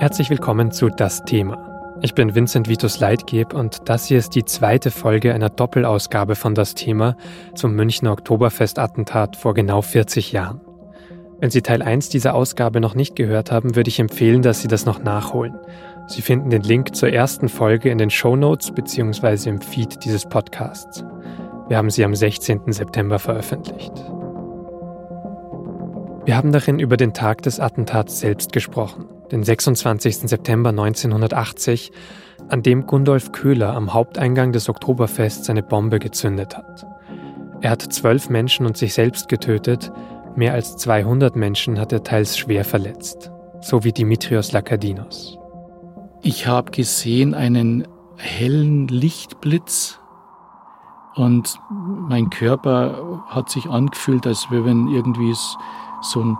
Herzlich willkommen zu Das Thema. Ich bin Vincent Vitus Leitgeb und das hier ist die zweite Folge einer Doppelausgabe von Das Thema zum Münchner Oktoberfestattentat vor genau 40 Jahren. Wenn Sie Teil 1 dieser Ausgabe noch nicht gehört haben, würde ich empfehlen, dass Sie das noch nachholen. Sie finden den Link zur ersten Folge in den Show Notes bzw. im Feed dieses Podcasts. Wir haben sie am 16. September veröffentlicht. Wir haben darin über den Tag des Attentats selbst gesprochen den 26. September 1980, an dem Gundolf Köhler am Haupteingang des Oktoberfests seine Bombe gezündet hat. Er hat zwölf Menschen und sich selbst getötet, mehr als 200 Menschen hat er teils schwer verletzt, so wie Dimitrios Lakadinos. Ich habe gesehen einen hellen Lichtblitz und mein Körper hat sich angefühlt, als wenn irgendwie es so ein,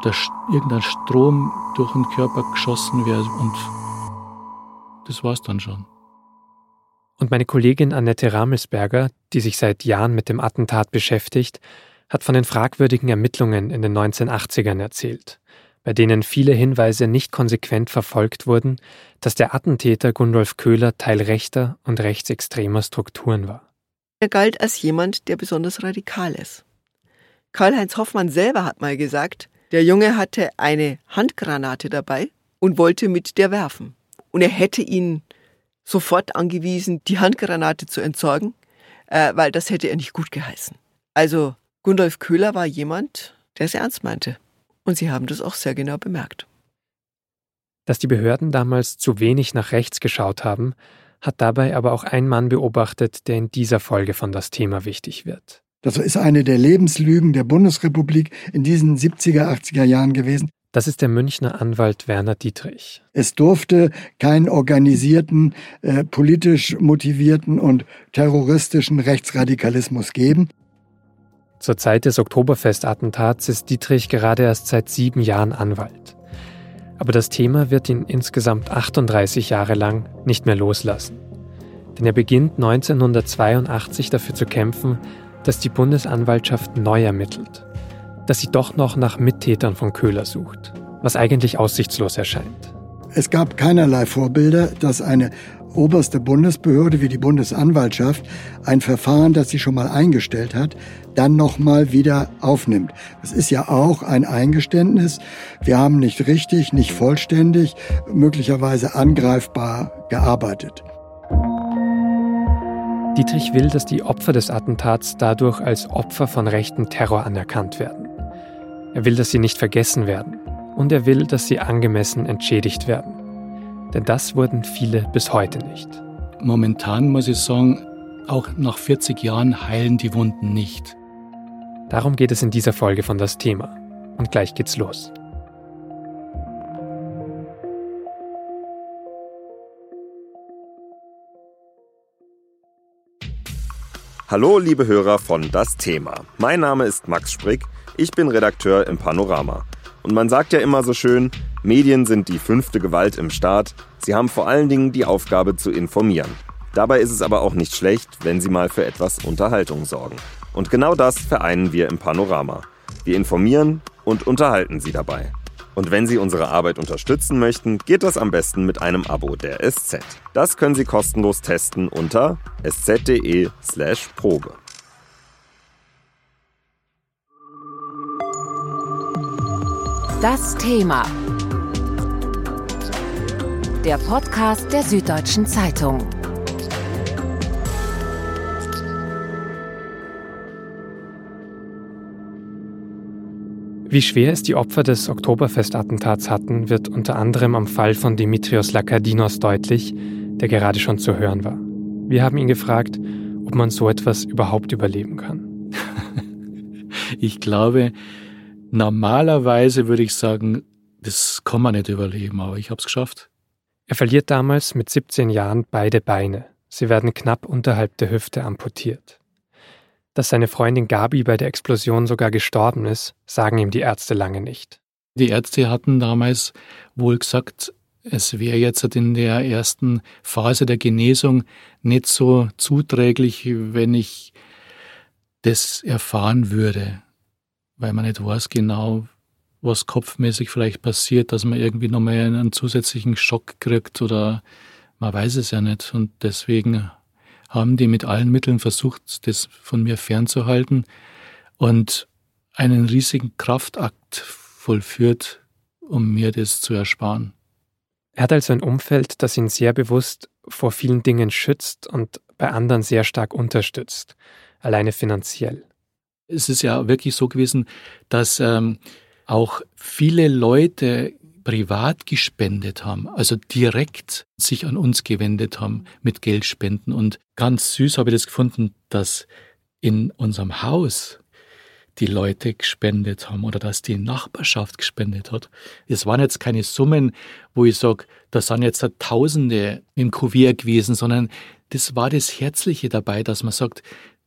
irgendein Strom durch den Körper geschossen wäre und das war's dann schon. Und meine Kollegin Annette Ramelsberger, die sich seit Jahren mit dem Attentat beschäftigt, hat von den fragwürdigen Ermittlungen in den 1980ern erzählt, bei denen viele Hinweise nicht konsequent verfolgt wurden, dass der Attentäter Gundolf Köhler Teil rechter und rechtsextremer Strukturen war. Er galt als jemand, der besonders radikal ist. Karl-Heinz Hoffmann selber hat mal gesagt, der Junge hatte eine Handgranate dabei und wollte mit der werfen. Und er hätte ihn sofort angewiesen, die Handgranate zu entsorgen, äh, weil das hätte er nicht gut geheißen. Also Gundolf Köhler war jemand, der es ernst meinte. Und sie haben das auch sehr genau bemerkt. Dass die Behörden damals zu wenig nach rechts geschaut haben, hat dabei aber auch ein Mann beobachtet, der in dieser Folge von das Thema wichtig wird. Das ist eine der Lebenslügen der Bundesrepublik in diesen 70er, 80er Jahren gewesen. Das ist der Münchner Anwalt Werner Dietrich. Es durfte keinen organisierten, äh, politisch motivierten und terroristischen Rechtsradikalismus geben. Zur Zeit des Oktoberfestattentats ist Dietrich gerade erst seit sieben Jahren Anwalt. Aber das Thema wird ihn insgesamt 38 Jahre lang nicht mehr loslassen. Denn er beginnt 1982 dafür zu kämpfen, dass die Bundesanwaltschaft neu ermittelt, dass sie doch noch nach Mittätern von Köhler sucht, was eigentlich aussichtslos erscheint. Es gab keinerlei Vorbilder, dass eine oberste Bundesbehörde wie die Bundesanwaltschaft ein Verfahren, das sie schon mal eingestellt hat, dann nochmal wieder aufnimmt. Das ist ja auch ein Eingeständnis. Wir haben nicht richtig, nicht vollständig, möglicherweise angreifbar gearbeitet. Dietrich will, dass die Opfer des Attentats dadurch als Opfer von rechten Terror anerkannt werden. Er will, dass sie nicht vergessen werden. Und er will, dass sie angemessen entschädigt werden. Denn das wurden viele bis heute nicht. Momentan muss ich sagen, auch nach 40 Jahren heilen die Wunden nicht. Darum geht es in dieser Folge von das Thema. Und gleich geht's los. Hallo, liebe Hörer von Das Thema. Mein Name ist Max Sprick, ich bin Redakteur im Panorama. Und man sagt ja immer so schön, Medien sind die fünfte Gewalt im Staat. Sie haben vor allen Dingen die Aufgabe zu informieren. Dabei ist es aber auch nicht schlecht, wenn sie mal für etwas Unterhaltung sorgen. Und genau das vereinen wir im Panorama. Wir informieren und unterhalten Sie dabei. Und wenn Sie unsere Arbeit unterstützen möchten, geht das am besten mit einem Abo der SZ. Das können Sie kostenlos testen unter sz.de/probe. Das Thema. Der Podcast der Süddeutschen Zeitung. Wie schwer es die Opfer des Oktoberfestattentats hatten, wird unter anderem am Fall von Dimitrios Lakadinos deutlich, der gerade schon zu hören war. Wir haben ihn gefragt, ob man so etwas überhaupt überleben kann. ich glaube, normalerweise würde ich sagen, das kann man nicht überleben, aber ich habe es geschafft. Er verliert damals mit 17 Jahren beide Beine. Sie werden knapp unterhalb der Hüfte amputiert. Dass seine Freundin Gabi bei der Explosion sogar gestorben ist, sagen ihm die Ärzte lange nicht. Die Ärzte hatten damals wohl gesagt, es wäre jetzt in der ersten Phase der Genesung nicht so zuträglich, wenn ich das erfahren würde, weil man nicht weiß genau, was kopfmäßig vielleicht passiert, dass man irgendwie nochmal einen zusätzlichen Schock kriegt oder man weiß es ja nicht. Und deswegen haben die mit allen Mitteln versucht, das von mir fernzuhalten und einen riesigen Kraftakt vollführt, um mir das zu ersparen. Er hat also ein Umfeld, das ihn sehr bewusst vor vielen Dingen schützt und bei anderen sehr stark unterstützt, alleine finanziell. Es ist ja wirklich so gewesen, dass ähm, auch viele Leute privat gespendet haben, also direkt sich an uns gewendet haben mit Geldspenden. Und ganz süß habe ich das gefunden, dass in unserem Haus die Leute gespendet haben oder dass die Nachbarschaft gespendet hat. Es waren jetzt keine Summen, wo ich sage, da sind jetzt Tausende im Kuvert gewesen, sondern das war das Herzliche dabei, dass man sagt,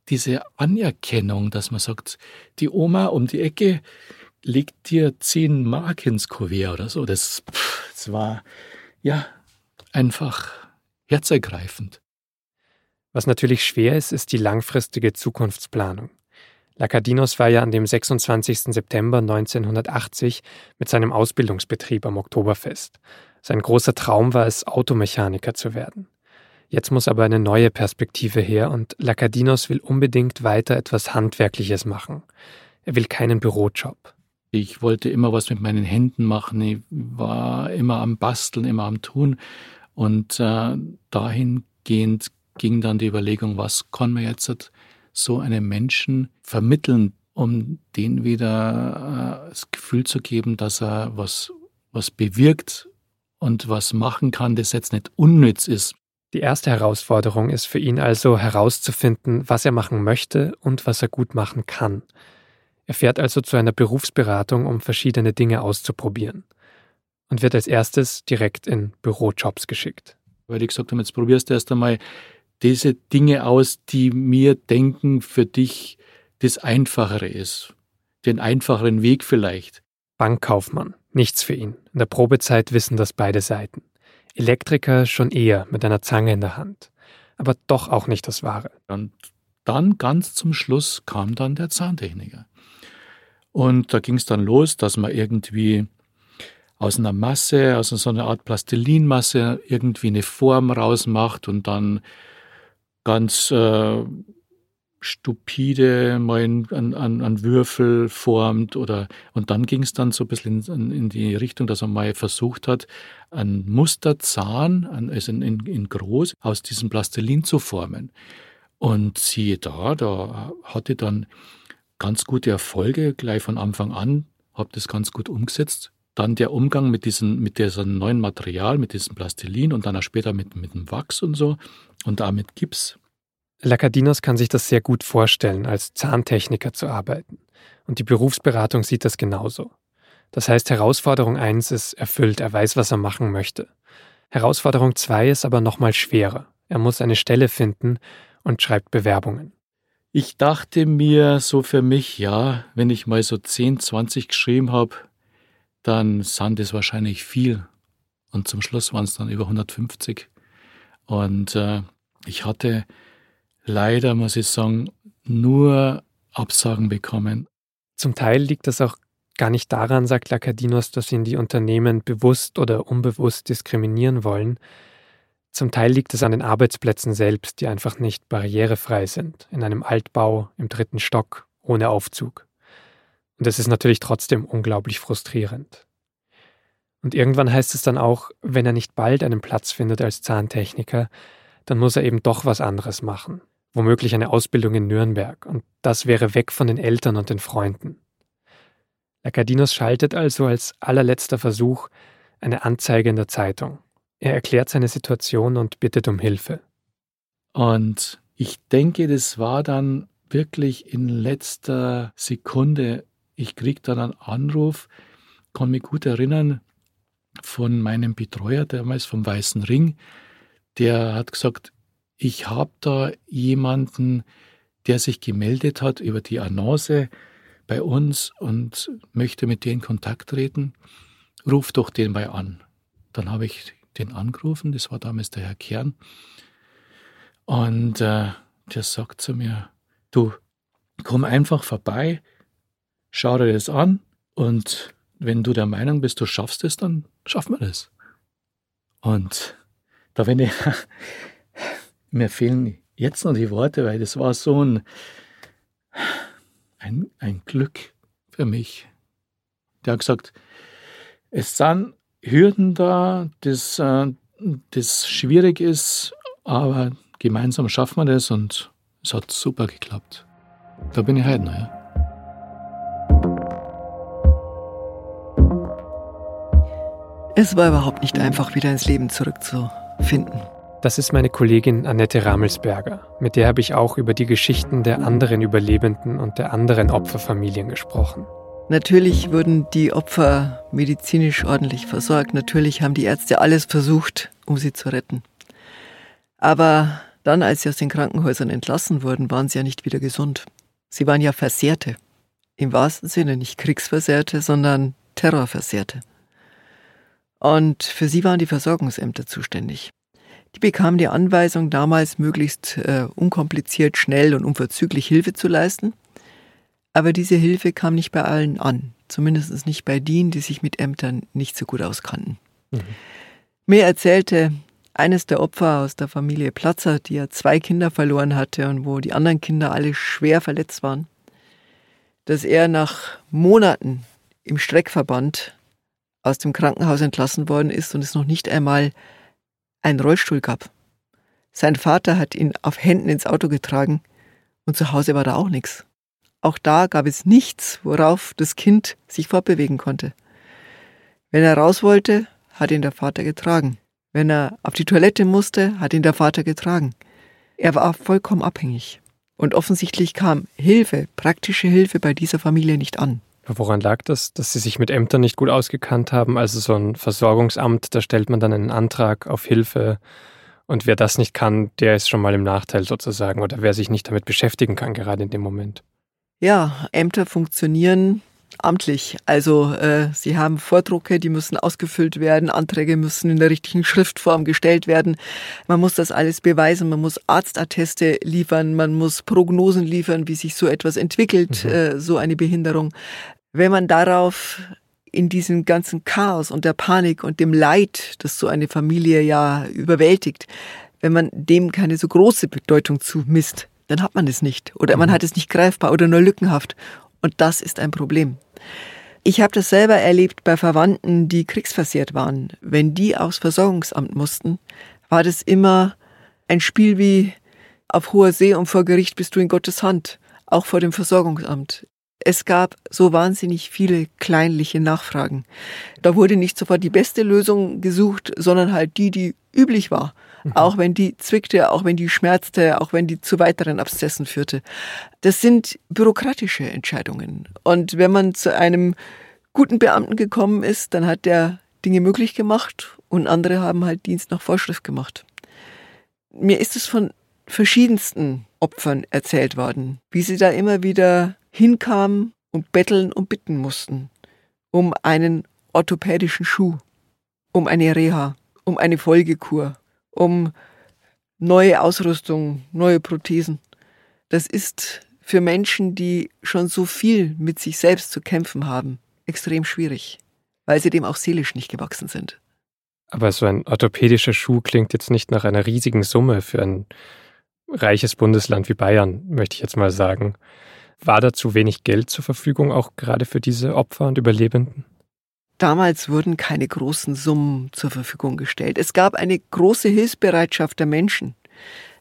diese Anerkennung, dass man sagt, die Oma um die Ecke legt dir zehn Mark ins Kuvert oder so. Das, das war ja einfach herzergreifend. Was natürlich schwer ist, ist die langfristige Zukunftsplanung. Lacadinos war ja an dem 26. September 1980 mit seinem Ausbildungsbetrieb am Oktoberfest. Sein großer Traum war es, Automechaniker zu werden. Jetzt muss aber eine neue Perspektive her und Lacadinos will unbedingt weiter etwas Handwerkliches machen. Er will keinen Bürojob. Ich wollte immer was mit meinen Händen machen. Ich war immer am Basteln, immer am Tun. Und äh, dahingehend ging dann die Überlegung, was kann man jetzt so einem Menschen vermitteln, um den wieder äh, das Gefühl zu geben, dass er was, was bewirkt und was machen kann, das jetzt nicht unnütz ist. Die erste Herausforderung ist für ihn also herauszufinden, was er machen möchte und was er gut machen kann. Er fährt also zu einer Berufsberatung, um verschiedene Dinge auszuprobieren und wird als erstes direkt in Bürojobs geschickt. Weil die gesagt haben, jetzt probierst du erst einmal diese Dinge aus, die mir denken, für dich das Einfachere ist. Den einfacheren Weg vielleicht. Bankkaufmann, nichts für ihn. In der Probezeit wissen das beide Seiten. Elektriker schon eher mit einer Zange in der Hand. Aber doch auch nicht das Wahre. Und dann ganz zum Schluss kam dann der Zahntechniker. Und da ging es dann los, dass man irgendwie aus einer Masse, aus so einer Art Plastilinmasse irgendwie eine Form rausmacht und dann ganz äh, stupide mal an, Würfel formt oder und dann ging es dann so ein bisschen in, in, die Richtung, dass er mal versucht hat, einen Musterzahn, also in, in, in groß, aus diesem Plastilin zu formen. Und siehe da, da hatte dann ganz gute Erfolge gleich von Anfang an, habe das ganz gut umgesetzt. Dann der Umgang mit diesem, mit diesem neuen Material, mit diesem Plastilin und dann auch später mit, mit dem Wachs und so und da mit Gips. Lacadinos kann sich das sehr gut vorstellen, als Zahntechniker zu arbeiten. Und die Berufsberatung sieht das genauso. Das heißt, Herausforderung 1 ist erfüllt, er weiß, was er machen möchte. Herausforderung 2 ist aber nochmal schwerer. Er muss eine Stelle finden und schreibt Bewerbungen. Ich dachte mir so für mich, ja, wenn ich mal so 10, 20 geschrieben habe, dann sind es wahrscheinlich viel. Und zum Schluss waren es dann über 150. Und äh, ich hatte leider, muss ich sagen, nur Absagen bekommen. Zum Teil liegt das auch gar nicht daran, sagt Lacadinos, dass ihn die Unternehmen bewusst oder unbewusst diskriminieren wollen. Zum Teil liegt es an den Arbeitsplätzen selbst, die einfach nicht barrierefrei sind, in einem Altbau im dritten Stock, ohne Aufzug. Und es ist natürlich trotzdem unglaublich frustrierend. Und irgendwann heißt es dann auch, wenn er nicht bald einen Platz findet als Zahntechniker, dann muss er eben doch was anderes machen womöglich eine Ausbildung in Nürnberg, und das wäre weg von den Eltern und den Freunden. Lacadinos schaltet also als allerletzter Versuch eine Anzeige in der Zeitung. Er erklärt seine Situation und bittet um Hilfe. Und ich denke, das war dann wirklich in letzter Sekunde. Ich krieg dann einen Anruf, kann mich gut erinnern, von meinem Betreuer damals vom Weißen Ring. Der hat gesagt, ich habe da jemanden, der sich gemeldet hat über die Annonce bei uns und möchte mit dir in Kontakt treten. Ruf doch den mal an. Dann habe ich den angerufen, das war damals der Herr Kern. Und äh, der sagt zu mir, du, komm einfach vorbei, schau dir das an und wenn du der Meinung bist, du schaffst es, dann schaffen wir das. Und da wenn ich, mir fehlen jetzt noch die Worte, weil das war so ein, ein, ein Glück für mich. Der hat gesagt, es sind Hürden da, das, äh, das schwierig ist, aber gemeinsam schaffen wir das und es hat super geklappt. Da bin ich heute noch, ja. Es war überhaupt nicht einfach, wieder ins Leben zurückzufinden. Das ist meine Kollegin Annette Ramelsberger. Mit der habe ich auch über die Geschichten der anderen Überlebenden und der anderen Opferfamilien gesprochen. Natürlich wurden die Opfer medizinisch ordentlich versorgt. Natürlich haben die Ärzte alles versucht, um sie zu retten. Aber dann, als sie aus den Krankenhäusern entlassen wurden, waren sie ja nicht wieder gesund. Sie waren ja Versehrte. Im wahrsten Sinne nicht Kriegsversehrte, sondern Terrorversehrte. Und für sie waren die Versorgungsämter zuständig. Die bekamen die Anweisung, damals möglichst äh, unkompliziert, schnell und unverzüglich Hilfe zu leisten. Aber diese Hilfe kam nicht bei allen an, zumindest nicht bei denen, die sich mit Ämtern nicht so gut auskannten. Mhm. Mir erzählte eines der Opfer aus der Familie Platzer, die ja zwei Kinder verloren hatte und wo die anderen Kinder alle schwer verletzt waren, dass er nach Monaten im Streckverband aus dem Krankenhaus entlassen worden ist und es noch nicht einmal einen Rollstuhl gab. Sein Vater hat ihn auf Händen ins Auto getragen und zu Hause war da auch nichts. Auch da gab es nichts, worauf das Kind sich fortbewegen konnte. Wenn er raus wollte, hat ihn der Vater getragen. Wenn er auf die Toilette musste, hat ihn der Vater getragen. Er war vollkommen abhängig. Und offensichtlich kam Hilfe, praktische Hilfe bei dieser Familie nicht an. Woran lag das, dass Sie sich mit Ämtern nicht gut ausgekannt haben? Also so ein Versorgungsamt, da stellt man dann einen Antrag auf Hilfe und wer das nicht kann, der ist schon mal im Nachteil sozusagen oder wer sich nicht damit beschäftigen kann, gerade in dem Moment. Ja, Ämter funktionieren amtlich. Also äh, sie haben Vordrucke, die müssen ausgefüllt werden, Anträge müssen in der richtigen Schriftform gestellt werden. Man muss das alles beweisen, man muss Arztatteste liefern, man muss Prognosen liefern, wie sich so etwas entwickelt, mhm. äh, so eine Behinderung. Wenn man darauf in diesem ganzen Chaos und der Panik und dem Leid, das so eine Familie ja überwältigt, wenn man dem keine so große Bedeutung zumisst, dann hat man es nicht oder man mhm. hat es nicht greifbar oder nur lückenhaft und das ist ein Problem. Ich habe das selber erlebt bei Verwandten, die kriegsversiert waren. Wenn die aufs Versorgungsamt mussten, war das immer ein Spiel wie auf hoher See und vor Gericht bist du in Gottes Hand, auch vor dem Versorgungsamt. Es gab so wahnsinnig viele kleinliche Nachfragen. Da wurde nicht sofort die beste Lösung gesucht, sondern halt die, die üblich war. Auch wenn die zwickte, auch wenn die schmerzte, auch wenn die zu weiteren Abszessen führte. Das sind bürokratische Entscheidungen. Und wenn man zu einem guten Beamten gekommen ist, dann hat der Dinge möglich gemacht und andere haben halt Dienst nach Vorschrift gemacht. Mir ist es von verschiedensten Opfern erzählt worden, wie sie da immer wieder hinkamen und betteln und bitten mussten um einen orthopädischen Schuh, um eine Reha, um eine Folgekur, um neue Ausrüstung, neue Prothesen. Das ist für Menschen, die schon so viel mit sich selbst zu kämpfen haben, extrem schwierig, weil sie dem auch seelisch nicht gewachsen sind. Aber so ein orthopädischer Schuh klingt jetzt nicht nach einer riesigen Summe für ein reiches Bundesland wie Bayern, möchte ich jetzt mal sagen. War da zu wenig Geld zur Verfügung, auch gerade für diese Opfer und Überlebenden? Damals wurden keine großen Summen zur Verfügung gestellt. Es gab eine große Hilfsbereitschaft der Menschen.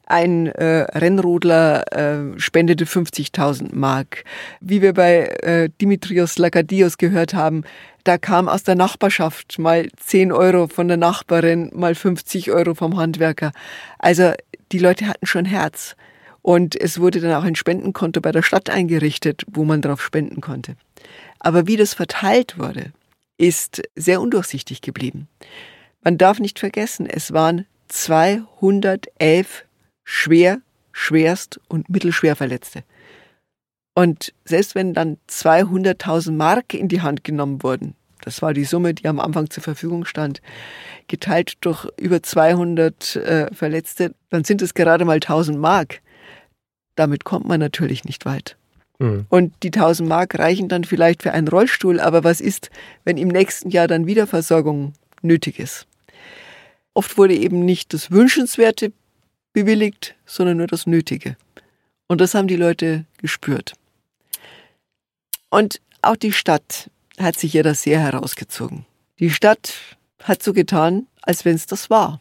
Ein äh, Rennrodler äh, spendete 50.000 Mark. Wie wir bei äh, Dimitrios Lakadios gehört haben, da kam aus der Nachbarschaft mal 10 Euro von der Nachbarin, mal 50 Euro vom Handwerker. Also die Leute hatten schon Herz. Und es wurde dann auch ein Spendenkonto bei der Stadt eingerichtet, wo man drauf spenden konnte. Aber wie das verteilt wurde, ist sehr undurchsichtig geblieben. Man darf nicht vergessen, es waren 211 schwer, schwerst und mittelschwer Verletzte. Und selbst wenn dann 200.000 Mark in die Hand genommen wurden, das war die Summe, die am Anfang zur Verfügung stand, geteilt durch über 200 äh, Verletzte, dann sind es gerade mal 1000 Mark. Damit kommt man natürlich nicht weit. Mhm. Und die 1000 Mark reichen dann vielleicht für einen Rollstuhl, aber was ist, wenn im nächsten Jahr dann wieder Versorgung nötig ist? Oft wurde eben nicht das Wünschenswerte bewilligt, sondern nur das Nötige. Und das haben die Leute gespürt. Und auch die Stadt hat sich ja das sehr herausgezogen. Die Stadt hat so getan, als wenn es das war.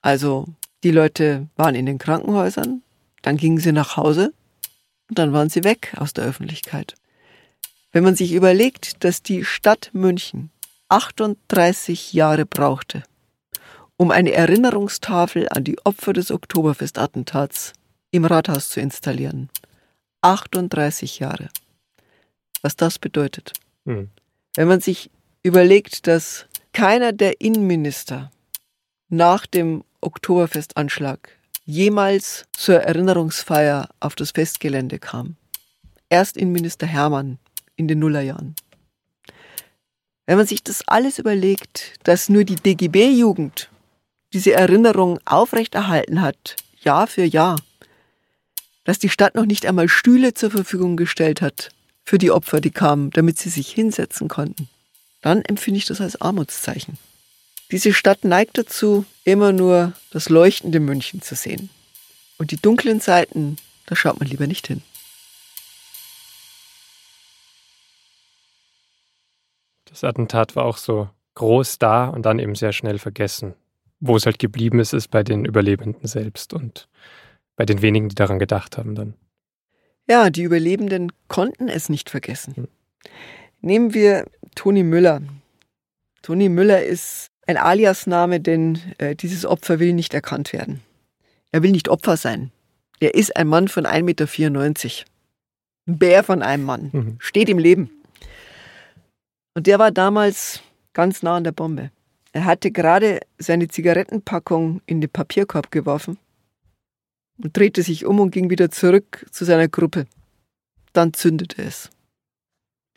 Also die Leute waren in den Krankenhäusern, dann gingen sie nach Hause und dann waren sie weg aus der Öffentlichkeit. Wenn man sich überlegt, dass die Stadt München 38 Jahre brauchte, um eine Erinnerungstafel an die Opfer des Oktoberfestattentats im Rathaus zu installieren. 38 Jahre. Was das bedeutet. Hm. Wenn man sich überlegt, dass keiner der Innenminister nach dem Oktoberfestanschlag jemals zur Erinnerungsfeier auf das Festgelände kam. Erst Innenminister Hermann in den Nullerjahren. Wenn man sich das alles überlegt, dass nur die DGB-Jugend diese Erinnerung aufrechterhalten hat, Jahr für Jahr, dass die Stadt noch nicht einmal Stühle zur Verfügung gestellt hat für die Opfer, die kamen, damit sie sich hinsetzen konnten, dann empfinde ich das als Armutszeichen. Diese Stadt neigt dazu, immer nur das leuchtende München zu sehen. Und die dunklen Seiten, da schaut man lieber nicht hin. Das Attentat war auch so groß da und dann eben sehr schnell vergessen. Wo es halt geblieben ist, ist bei den Überlebenden selbst und bei den wenigen, die daran gedacht haben dann. Ja, die Überlebenden konnten es nicht vergessen. Hm. Nehmen wir Toni Müller. Toni Müller ist ein Aliasname, denn äh, dieses Opfer will nicht erkannt werden. Er will nicht Opfer sein. Er ist ein Mann von 1,94 Meter. Ein Bär von einem Mann. Mhm. Steht im Leben. Und der war damals ganz nah an der Bombe. Er hatte gerade seine Zigarettenpackung in den Papierkorb geworfen und drehte sich um und ging wieder zurück zu seiner Gruppe. Dann zündete es.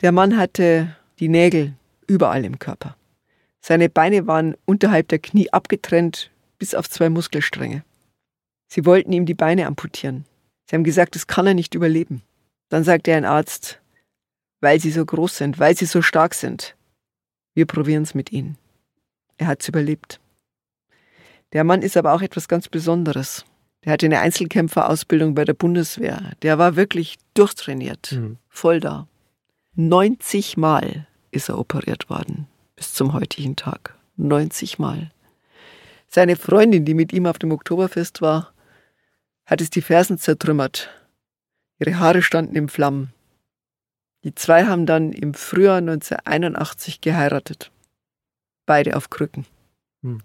Der Mann hatte die Nägel überall im Körper. Seine Beine waren unterhalb der Knie abgetrennt bis auf zwei Muskelstränge. Sie wollten ihm die Beine amputieren. Sie haben gesagt, das kann er nicht überleben. Dann sagte ein Arzt, weil sie so groß sind, weil sie so stark sind, wir probieren es mit ihnen. Er hat es überlebt. Der Mann ist aber auch etwas ganz Besonderes. Der hatte eine Einzelkämpferausbildung bei der Bundeswehr. Der war wirklich durchtrainiert, mhm. voll da. 90 Mal ist er operiert worden bis zum heutigen Tag. 90 Mal. Seine Freundin, die mit ihm auf dem Oktoberfest war, hat es die Fersen zertrümmert. Ihre Haare standen in Flammen. Die zwei haben dann im Frühjahr 1981 geheiratet beide auf Krücken. Hm.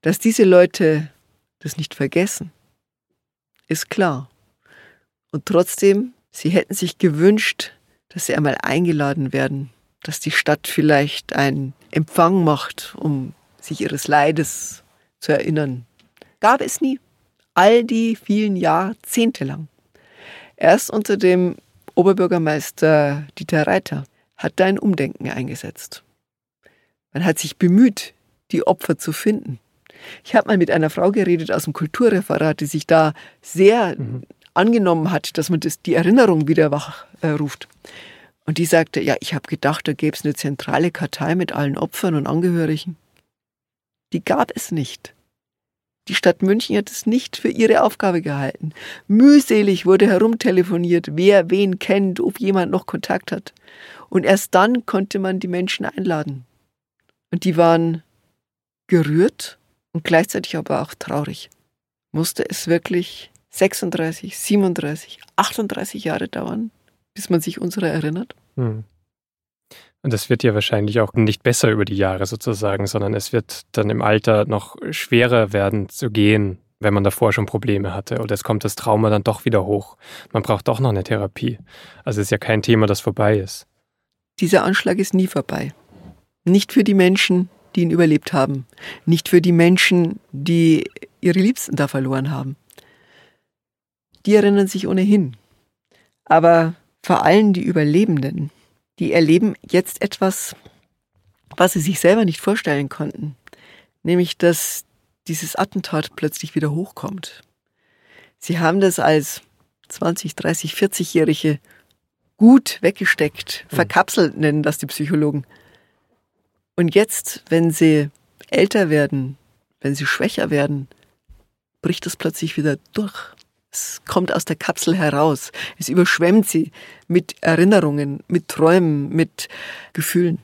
Dass diese Leute das nicht vergessen, ist klar. Und trotzdem, sie hätten sich gewünscht, dass sie einmal eingeladen werden, dass die Stadt vielleicht einen Empfang macht, um sich ihres Leides zu erinnern. Gab es nie. All die vielen Jahrzehnte lang. Erst unter dem Oberbürgermeister Dieter Reiter hat da ein Umdenken eingesetzt. Man hat sich bemüht, die Opfer zu finden. Ich habe mal mit einer Frau geredet aus dem Kulturreferat, die sich da sehr mhm. angenommen hat, dass man das, die Erinnerung wieder wachruft. Äh, und die sagte, ja, ich habe gedacht, da gäbe es eine zentrale Kartei mit allen Opfern und Angehörigen. Die gab es nicht. Die Stadt München hat es nicht für ihre Aufgabe gehalten. Mühselig wurde herumtelefoniert, wer wen kennt, ob jemand noch Kontakt hat. Und erst dann konnte man die Menschen einladen. Und die waren gerührt und gleichzeitig aber auch traurig. Musste es wirklich 36, 37, 38 Jahre dauern, bis man sich unserer erinnert? Hm. Und das wird ja wahrscheinlich auch nicht besser über die Jahre sozusagen, sondern es wird dann im Alter noch schwerer werden zu gehen, wenn man davor schon Probleme hatte. Oder es kommt das Trauma dann doch wieder hoch. Man braucht doch noch eine Therapie. Also es ist ja kein Thema, das vorbei ist. Dieser Anschlag ist nie vorbei. Nicht für die Menschen, die ihn überlebt haben. Nicht für die Menschen, die ihre Liebsten da verloren haben. Die erinnern sich ohnehin. Aber vor allem die Überlebenden, die erleben jetzt etwas, was sie sich selber nicht vorstellen konnten. Nämlich, dass dieses Attentat plötzlich wieder hochkommt. Sie haben das als 20, 30, 40-Jährige gut weggesteckt, verkapselt nennen das die Psychologen. Und jetzt, wenn sie älter werden, wenn sie schwächer werden, bricht es plötzlich wieder durch. Es kommt aus der Kapsel heraus. Es überschwemmt sie mit Erinnerungen, mit Träumen, mit Gefühlen.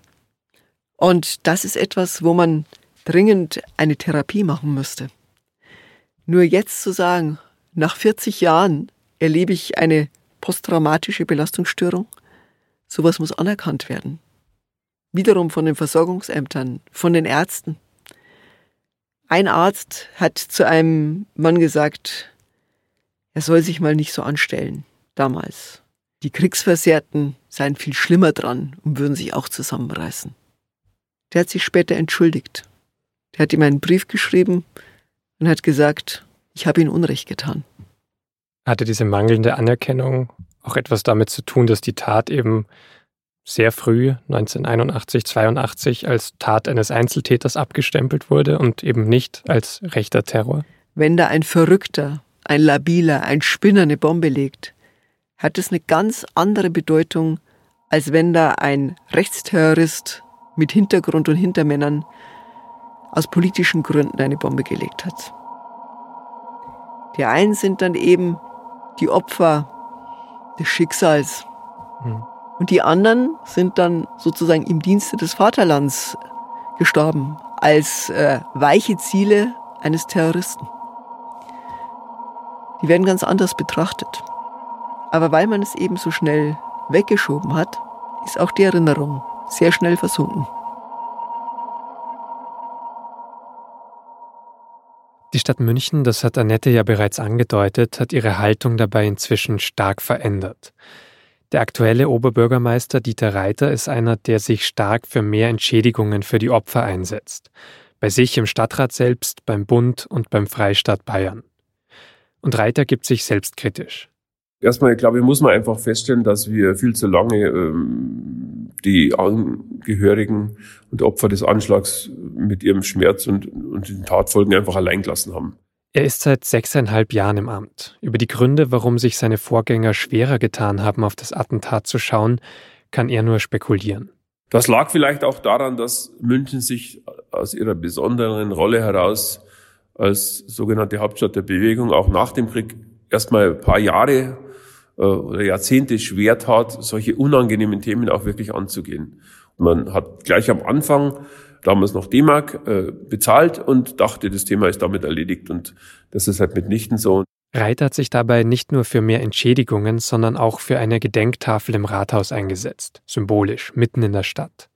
Und das ist etwas, wo man dringend eine Therapie machen müsste. Nur jetzt zu sagen, nach 40 Jahren erlebe ich eine posttraumatische Belastungsstörung, sowas muss anerkannt werden. Wiederum von den Versorgungsämtern, von den Ärzten. Ein Arzt hat zu einem Mann gesagt, er soll sich mal nicht so anstellen, damals. Die Kriegsversehrten seien viel schlimmer dran und würden sich auch zusammenreißen. Der hat sich später entschuldigt. Der hat ihm einen Brief geschrieben und hat gesagt, ich habe ihm Unrecht getan. Hatte diese mangelnde Anerkennung auch etwas damit zu tun, dass die Tat eben sehr früh, 1981, 82, als Tat eines Einzeltäters abgestempelt wurde und eben nicht als rechter Terror? Wenn da ein Verrückter, ein Labiler, ein Spinner eine Bombe legt, hat es eine ganz andere Bedeutung, als wenn da ein Rechtsterrorist mit Hintergrund und Hintermännern aus politischen Gründen eine Bombe gelegt hat. Die einen sind dann eben die Opfer des Schicksals. Mhm. Und die anderen sind dann sozusagen im Dienste des Vaterlands gestorben, als äh, weiche Ziele eines Terroristen. Die werden ganz anders betrachtet. Aber weil man es eben so schnell weggeschoben hat, ist auch die Erinnerung sehr schnell versunken. Die Stadt München, das hat Annette ja bereits angedeutet, hat ihre Haltung dabei inzwischen stark verändert. Der aktuelle Oberbürgermeister Dieter Reiter ist einer, der sich stark für mehr Entschädigungen für die Opfer einsetzt. Bei sich im Stadtrat selbst, beim Bund und beim Freistaat Bayern. Und Reiter gibt sich selbstkritisch. Erstmal, glaube ich, muss man einfach feststellen, dass wir viel zu lange ähm, die Angehörigen und Opfer des Anschlags mit ihrem Schmerz und, und den Tatfolgen einfach allein gelassen haben. Er ist seit sechseinhalb Jahren im Amt. Über die Gründe, warum sich seine Vorgänger schwerer getan haben, auf das Attentat zu schauen, kann er nur spekulieren. Das lag vielleicht auch daran, dass München sich aus ihrer besonderen Rolle heraus als sogenannte Hauptstadt der Bewegung auch nach dem Krieg erstmal ein paar Jahre äh, oder Jahrzehnte schwer tat, solche unangenehmen Themen auch wirklich anzugehen. man hat gleich am Anfang, damals noch D-Mark, äh, bezahlt und dachte, das Thema ist damit erledigt. Und das ist halt mitnichten so. Reit hat sich dabei nicht nur für mehr Entschädigungen, sondern auch für eine Gedenktafel im Rathaus eingesetzt, symbolisch, mitten in der Stadt.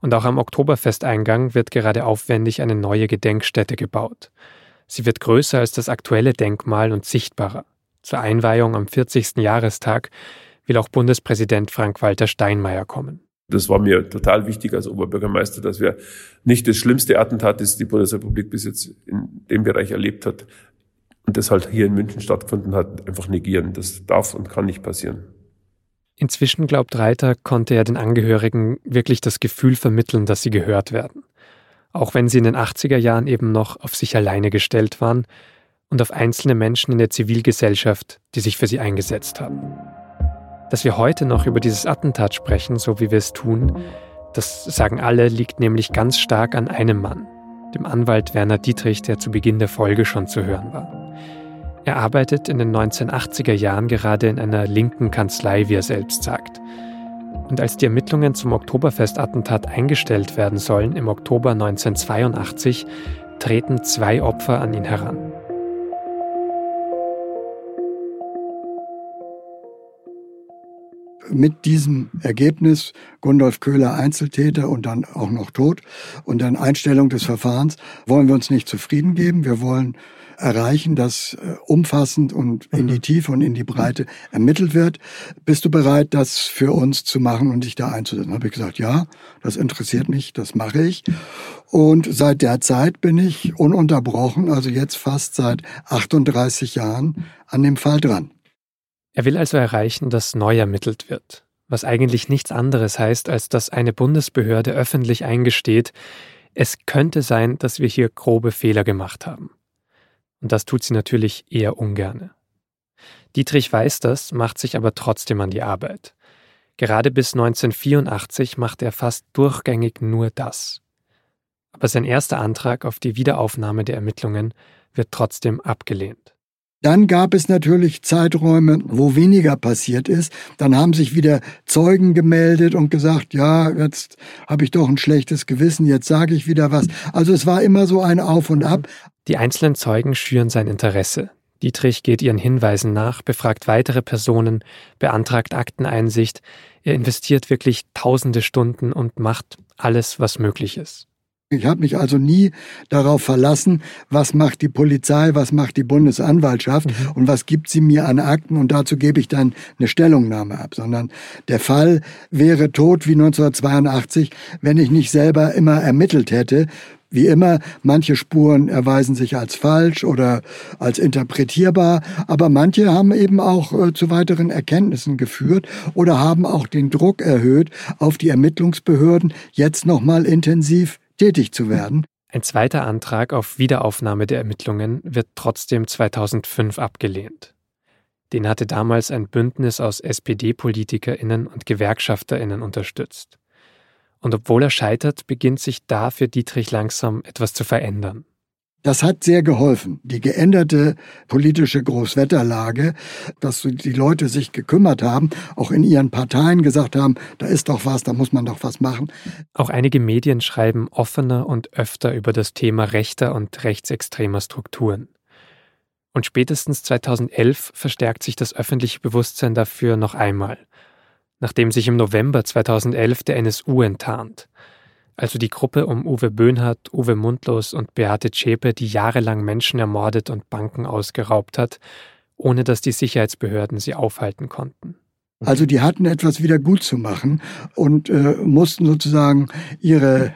Und auch am Oktoberfesteingang wird gerade aufwendig eine neue Gedenkstätte gebaut. Sie wird größer als das aktuelle Denkmal und sichtbarer. Zur Einweihung am 40. Jahrestag will auch Bundespräsident Frank-Walter Steinmeier kommen. Das war mir total wichtig als Oberbürgermeister, dass wir nicht das schlimmste Attentat, das die Bundesrepublik bis jetzt in dem Bereich erlebt hat und das halt hier in München stattgefunden hat, einfach negieren. Das darf und kann nicht passieren. Inzwischen glaubt Reiter, konnte er den Angehörigen wirklich das Gefühl vermitteln, dass sie gehört werden. Auch wenn sie in den 80er Jahren eben noch auf sich alleine gestellt waren und auf einzelne Menschen in der Zivilgesellschaft, die sich für sie eingesetzt haben. Dass wir heute noch über dieses Attentat sprechen, so wie wir es tun, das sagen alle, liegt nämlich ganz stark an einem Mann, dem Anwalt Werner Dietrich, der zu Beginn der Folge schon zu hören war. Er arbeitet in den 1980er Jahren gerade in einer linken Kanzlei, wie er selbst sagt. Und als die Ermittlungen zum Oktoberfestattentat eingestellt werden sollen im Oktober 1982, treten zwei Opfer an ihn heran. mit diesem Ergebnis, Gundolf Köhler Einzeltäter und dann auch noch tot und dann Einstellung des Verfahrens, wollen wir uns nicht zufrieden geben. Wir wollen erreichen, dass äh, umfassend und in die mhm. Tiefe und in die Breite ermittelt wird. Bist du bereit, das für uns zu machen und dich da einzusetzen? Habe ich gesagt, ja, das interessiert mich, das mache ich. Und seit der Zeit bin ich ununterbrochen, also jetzt fast seit 38 Jahren, an dem Fall dran. Er will also erreichen, dass neu ermittelt wird, was eigentlich nichts anderes heißt, als dass eine Bundesbehörde öffentlich eingesteht, es könnte sein, dass wir hier grobe Fehler gemacht haben. Und das tut sie natürlich eher ungerne. Dietrich weiß das, macht sich aber trotzdem an die Arbeit. Gerade bis 1984 macht er fast durchgängig nur das. Aber sein erster Antrag auf die Wiederaufnahme der Ermittlungen wird trotzdem abgelehnt. Dann gab es natürlich Zeiträume, wo weniger passiert ist. Dann haben sich wieder Zeugen gemeldet und gesagt, ja, jetzt habe ich doch ein schlechtes Gewissen, jetzt sage ich wieder was. Also es war immer so ein Auf und Ab. Die einzelnen Zeugen schüren sein Interesse. Dietrich geht ihren Hinweisen nach, befragt weitere Personen, beantragt Akteneinsicht. Er investiert wirklich tausende Stunden und macht alles, was möglich ist. Ich habe mich also nie darauf verlassen, was macht die Polizei, was macht die Bundesanwaltschaft mhm. und was gibt sie mir an Akten und dazu gebe ich dann eine Stellungnahme ab, sondern der Fall wäre tot wie 1982, wenn ich nicht selber immer ermittelt hätte, wie immer, manche Spuren erweisen sich als falsch oder als interpretierbar, aber manche haben eben auch äh, zu weiteren Erkenntnissen geführt oder haben auch den Druck erhöht auf die Ermittlungsbehörden, jetzt nochmal intensiv tätig zu werden. Ein zweiter Antrag auf Wiederaufnahme der Ermittlungen wird trotzdem 2005 abgelehnt. Den hatte damals ein Bündnis aus SPD-Politikerinnen und Gewerkschafterinnen unterstützt. Und obwohl er scheitert, beginnt sich da für Dietrich langsam etwas zu verändern. Das hat sehr geholfen. Die geänderte politische Großwetterlage, dass die Leute sich gekümmert haben, auch in ihren Parteien gesagt haben, da ist doch was, da muss man doch was machen. Auch einige Medien schreiben offener und öfter über das Thema rechter und rechtsextremer Strukturen. Und spätestens 2011 verstärkt sich das öffentliche Bewusstsein dafür noch einmal, nachdem sich im November 2011 der NSU enttarnt also die Gruppe um Uwe Böhnhardt, Uwe Mundlos und Beate Zschäpe, die jahrelang Menschen ermordet und Banken ausgeraubt hat, ohne dass die Sicherheitsbehörden sie aufhalten konnten. Also die hatten etwas wieder gut zu machen und äh, mussten sozusagen ihre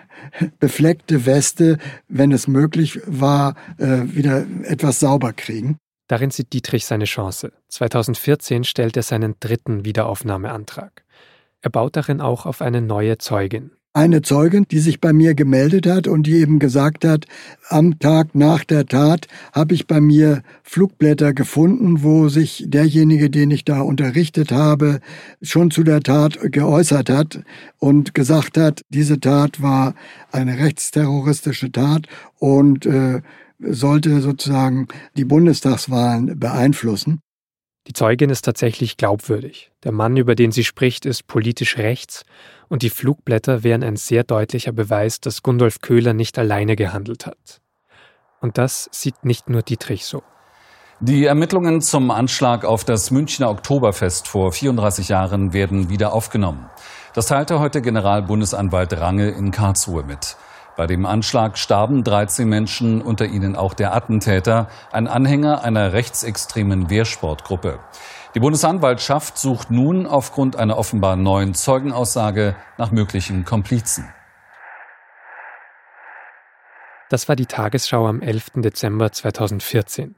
befleckte Weste, wenn es möglich war, äh, wieder etwas sauber kriegen. Darin sieht Dietrich seine Chance. 2014 stellt er seinen dritten Wiederaufnahmeantrag. Er baut darin auch auf eine neue Zeugin eine Zeugin, die sich bei mir gemeldet hat und die eben gesagt hat, am Tag nach der Tat habe ich bei mir Flugblätter gefunden, wo sich derjenige, den ich da unterrichtet habe, schon zu der Tat geäußert hat und gesagt hat, diese Tat war eine rechtsterroristische Tat und äh, sollte sozusagen die Bundestagswahlen beeinflussen. Die Zeugin ist tatsächlich glaubwürdig. Der Mann, über den sie spricht, ist politisch rechts und die Flugblätter wären ein sehr deutlicher Beweis, dass Gundolf Köhler nicht alleine gehandelt hat. Und das sieht nicht nur Dietrich so. Die Ermittlungen zum Anschlag auf das Münchner Oktoberfest vor 34 Jahren werden wieder aufgenommen. Das teilte heute Generalbundesanwalt Range in Karlsruhe mit. Bei dem Anschlag starben 13 Menschen, unter ihnen auch der Attentäter, ein Anhänger einer rechtsextremen Wehrsportgruppe. Die Bundesanwaltschaft sucht nun aufgrund einer offenbar neuen Zeugenaussage nach möglichen Komplizen. Das war die Tagesschau am 11. Dezember 2014.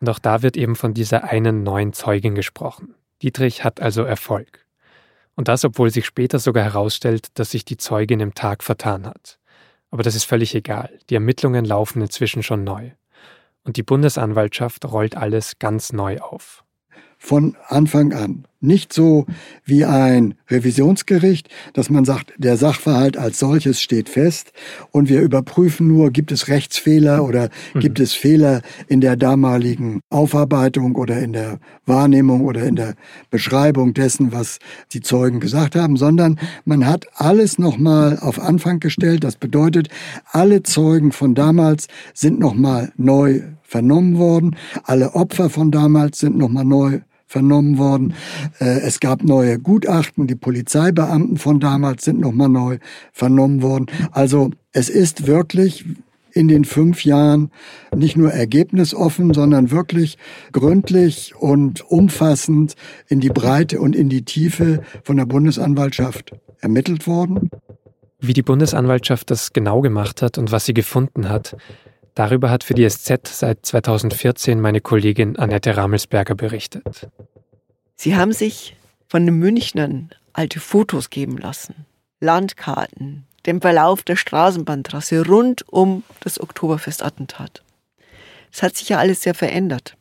Und auch da wird eben von dieser einen neuen Zeugin gesprochen. Dietrich hat also Erfolg. Und das, obwohl sich später sogar herausstellt, dass sich die Zeugin im Tag vertan hat. Aber das ist völlig egal. Die Ermittlungen laufen inzwischen schon neu. Und die Bundesanwaltschaft rollt alles ganz neu auf von Anfang an. Nicht so wie ein Revisionsgericht, dass man sagt, der Sachverhalt als solches steht fest und wir überprüfen nur, gibt es Rechtsfehler oder mhm. gibt es Fehler in der damaligen Aufarbeitung oder in der Wahrnehmung oder in der Beschreibung dessen, was die Zeugen gesagt haben, sondern man hat alles nochmal auf Anfang gestellt. Das bedeutet, alle Zeugen von damals sind nochmal neu vernommen worden. Alle Opfer von damals sind nochmal neu vernommen worden. Äh, es gab neue Gutachten, die Polizeibeamten von damals sind nochmal neu vernommen worden. Also es ist wirklich in den fünf Jahren nicht nur ergebnisoffen, sondern wirklich gründlich und umfassend in die Breite und in die Tiefe von der Bundesanwaltschaft ermittelt worden. Wie die Bundesanwaltschaft das genau gemacht hat und was sie gefunden hat, Darüber hat für die SZ seit 2014 meine Kollegin Annette Ramelsberger berichtet. Sie haben sich von den Münchnern alte Fotos geben lassen, Landkarten, den Verlauf der Straßenbahntrasse rund um das Oktoberfestattentat. Es hat sich ja alles sehr verändert.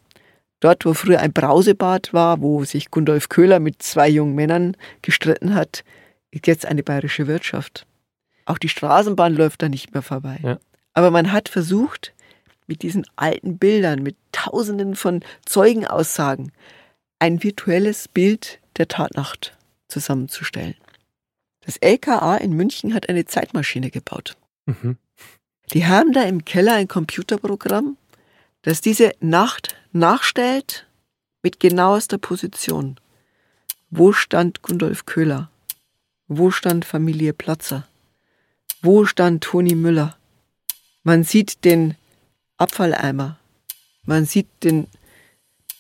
Dort, wo früher ein Brausebad war, wo sich Gundolf Köhler mit zwei jungen Männern gestritten hat, ist jetzt eine bayerische Wirtschaft. Auch die Straßenbahn läuft da nicht mehr vorbei. Ja. Aber man hat versucht, mit diesen alten Bildern, mit tausenden von Zeugenaussagen, ein virtuelles Bild der Tatnacht zusammenzustellen. Das LKA in München hat eine Zeitmaschine gebaut. Mhm. Die haben da im Keller ein Computerprogramm, das diese Nacht nachstellt mit genauester Position. Wo stand Gundolf Köhler? Wo stand Familie Platzer? Wo stand Toni Müller? Man sieht den Abfalleimer. Man sieht den,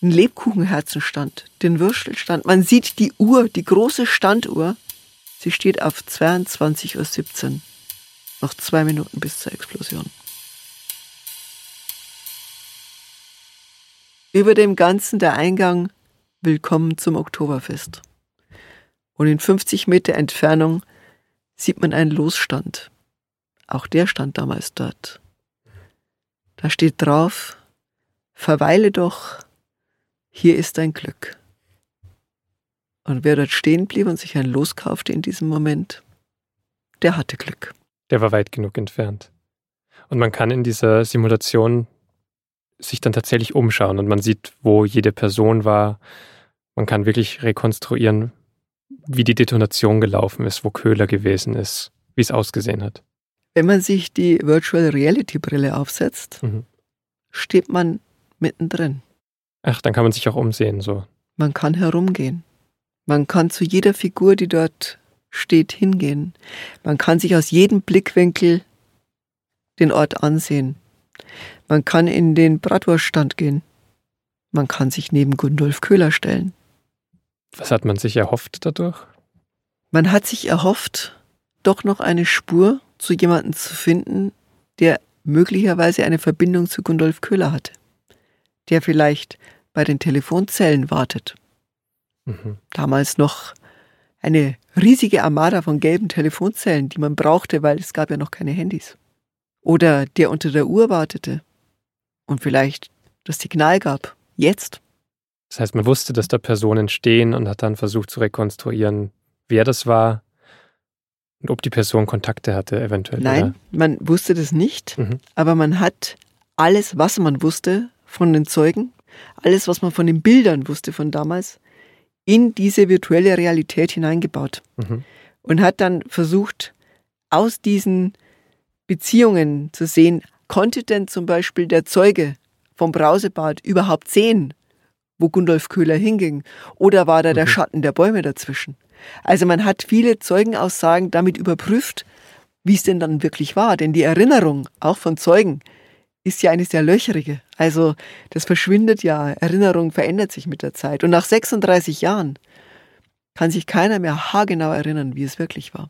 den Lebkuchenherzenstand, den Würstelstand. Man sieht die Uhr, die große Standuhr. Sie steht auf 22.17 Uhr. Noch zwei Minuten bis zur Explosion. Über dem Ganzen der Eingang Willkommen zum Oktoberfest. Und in 50 Meter Entfernung sieht man einen Losstand. Auch der stand damals dort. Da steht drauf, verweile doch, hier ist dein Glück. Und wer dort stehen blieb und sich ein Los kaufte in diesem Moment, der hatte Glück. Der war weit genug entfernt. Und man kann in dieser Simulation sich dann tatsächlich umschauen und man sieht, wo jede Person war. Man kann wirklich rekonstruieren, wie die Detonation gelaufen ist, wo Köhler gewesen ist, wie es ausgesehen hat. Wenn man sich die Virtual Reality Brille aufsetzt, Mhm. steht man mittendrin. Ach, dann kann man sich auch umsehen, so. Man kann herumgehen. Man kann zu jeder Figur, die dort steht, hingehen. Man kann sich aus jedem Blickwinkel den Ort ansehen. Man kann in den Bratwurststand gehen. Man kann sich neben Gundolf Köhler stellen. Was hat man sich erhofft dadurch? Man hat sich erhofft, doch noch eine Spur zu jemandem zu finden, der möglicherweise eine Verbindung zu Gundolf Köhler hatte. Der vielleicht bei den Telefonzellen wartet. Mhm. damals noch eine riesige Armada von gelben Telefonzellen, die man brauchte, weil es gab ja noch keine Handys. Oder der unter der Uhr wartete und vielleicht das Signal gab. Jetzt. Das heißt, man wusste, dass da Personen stehen und hat dann versucht zu rekonstruieren, wer das war ob die Person Kontakte hatte, eventuell. Nein, man wusste das nicht, Mhm. aber man hat alles, was man wusste von den Zeugen, alles, was man von den Bildern wusste von damals, in diese virtuelle Realität hineingebaut. Oder? Mhm. und hat dann versucht, aus diesen Beziehungen zu sehen, konnte denn zum Beispiel der Zeuge vom Brausebad überhaupt sehen, wo Gundolf Köhler hinging? Oder war da der Mhm. Schatten der Bäume dazwischen? Also man hat viele Zeugenaussagen damit überprüft, wie es denn dann wirklich war. Denn die Erinnerung, auch von Zeugen, ist ja eine sehr löcherige. Also das verschwindet ja, Erinnerung verändert sich mit der Zeit. Und nach 36 Jahren kann sich keiner mehr haargenau erinnern, wie es wirklich war.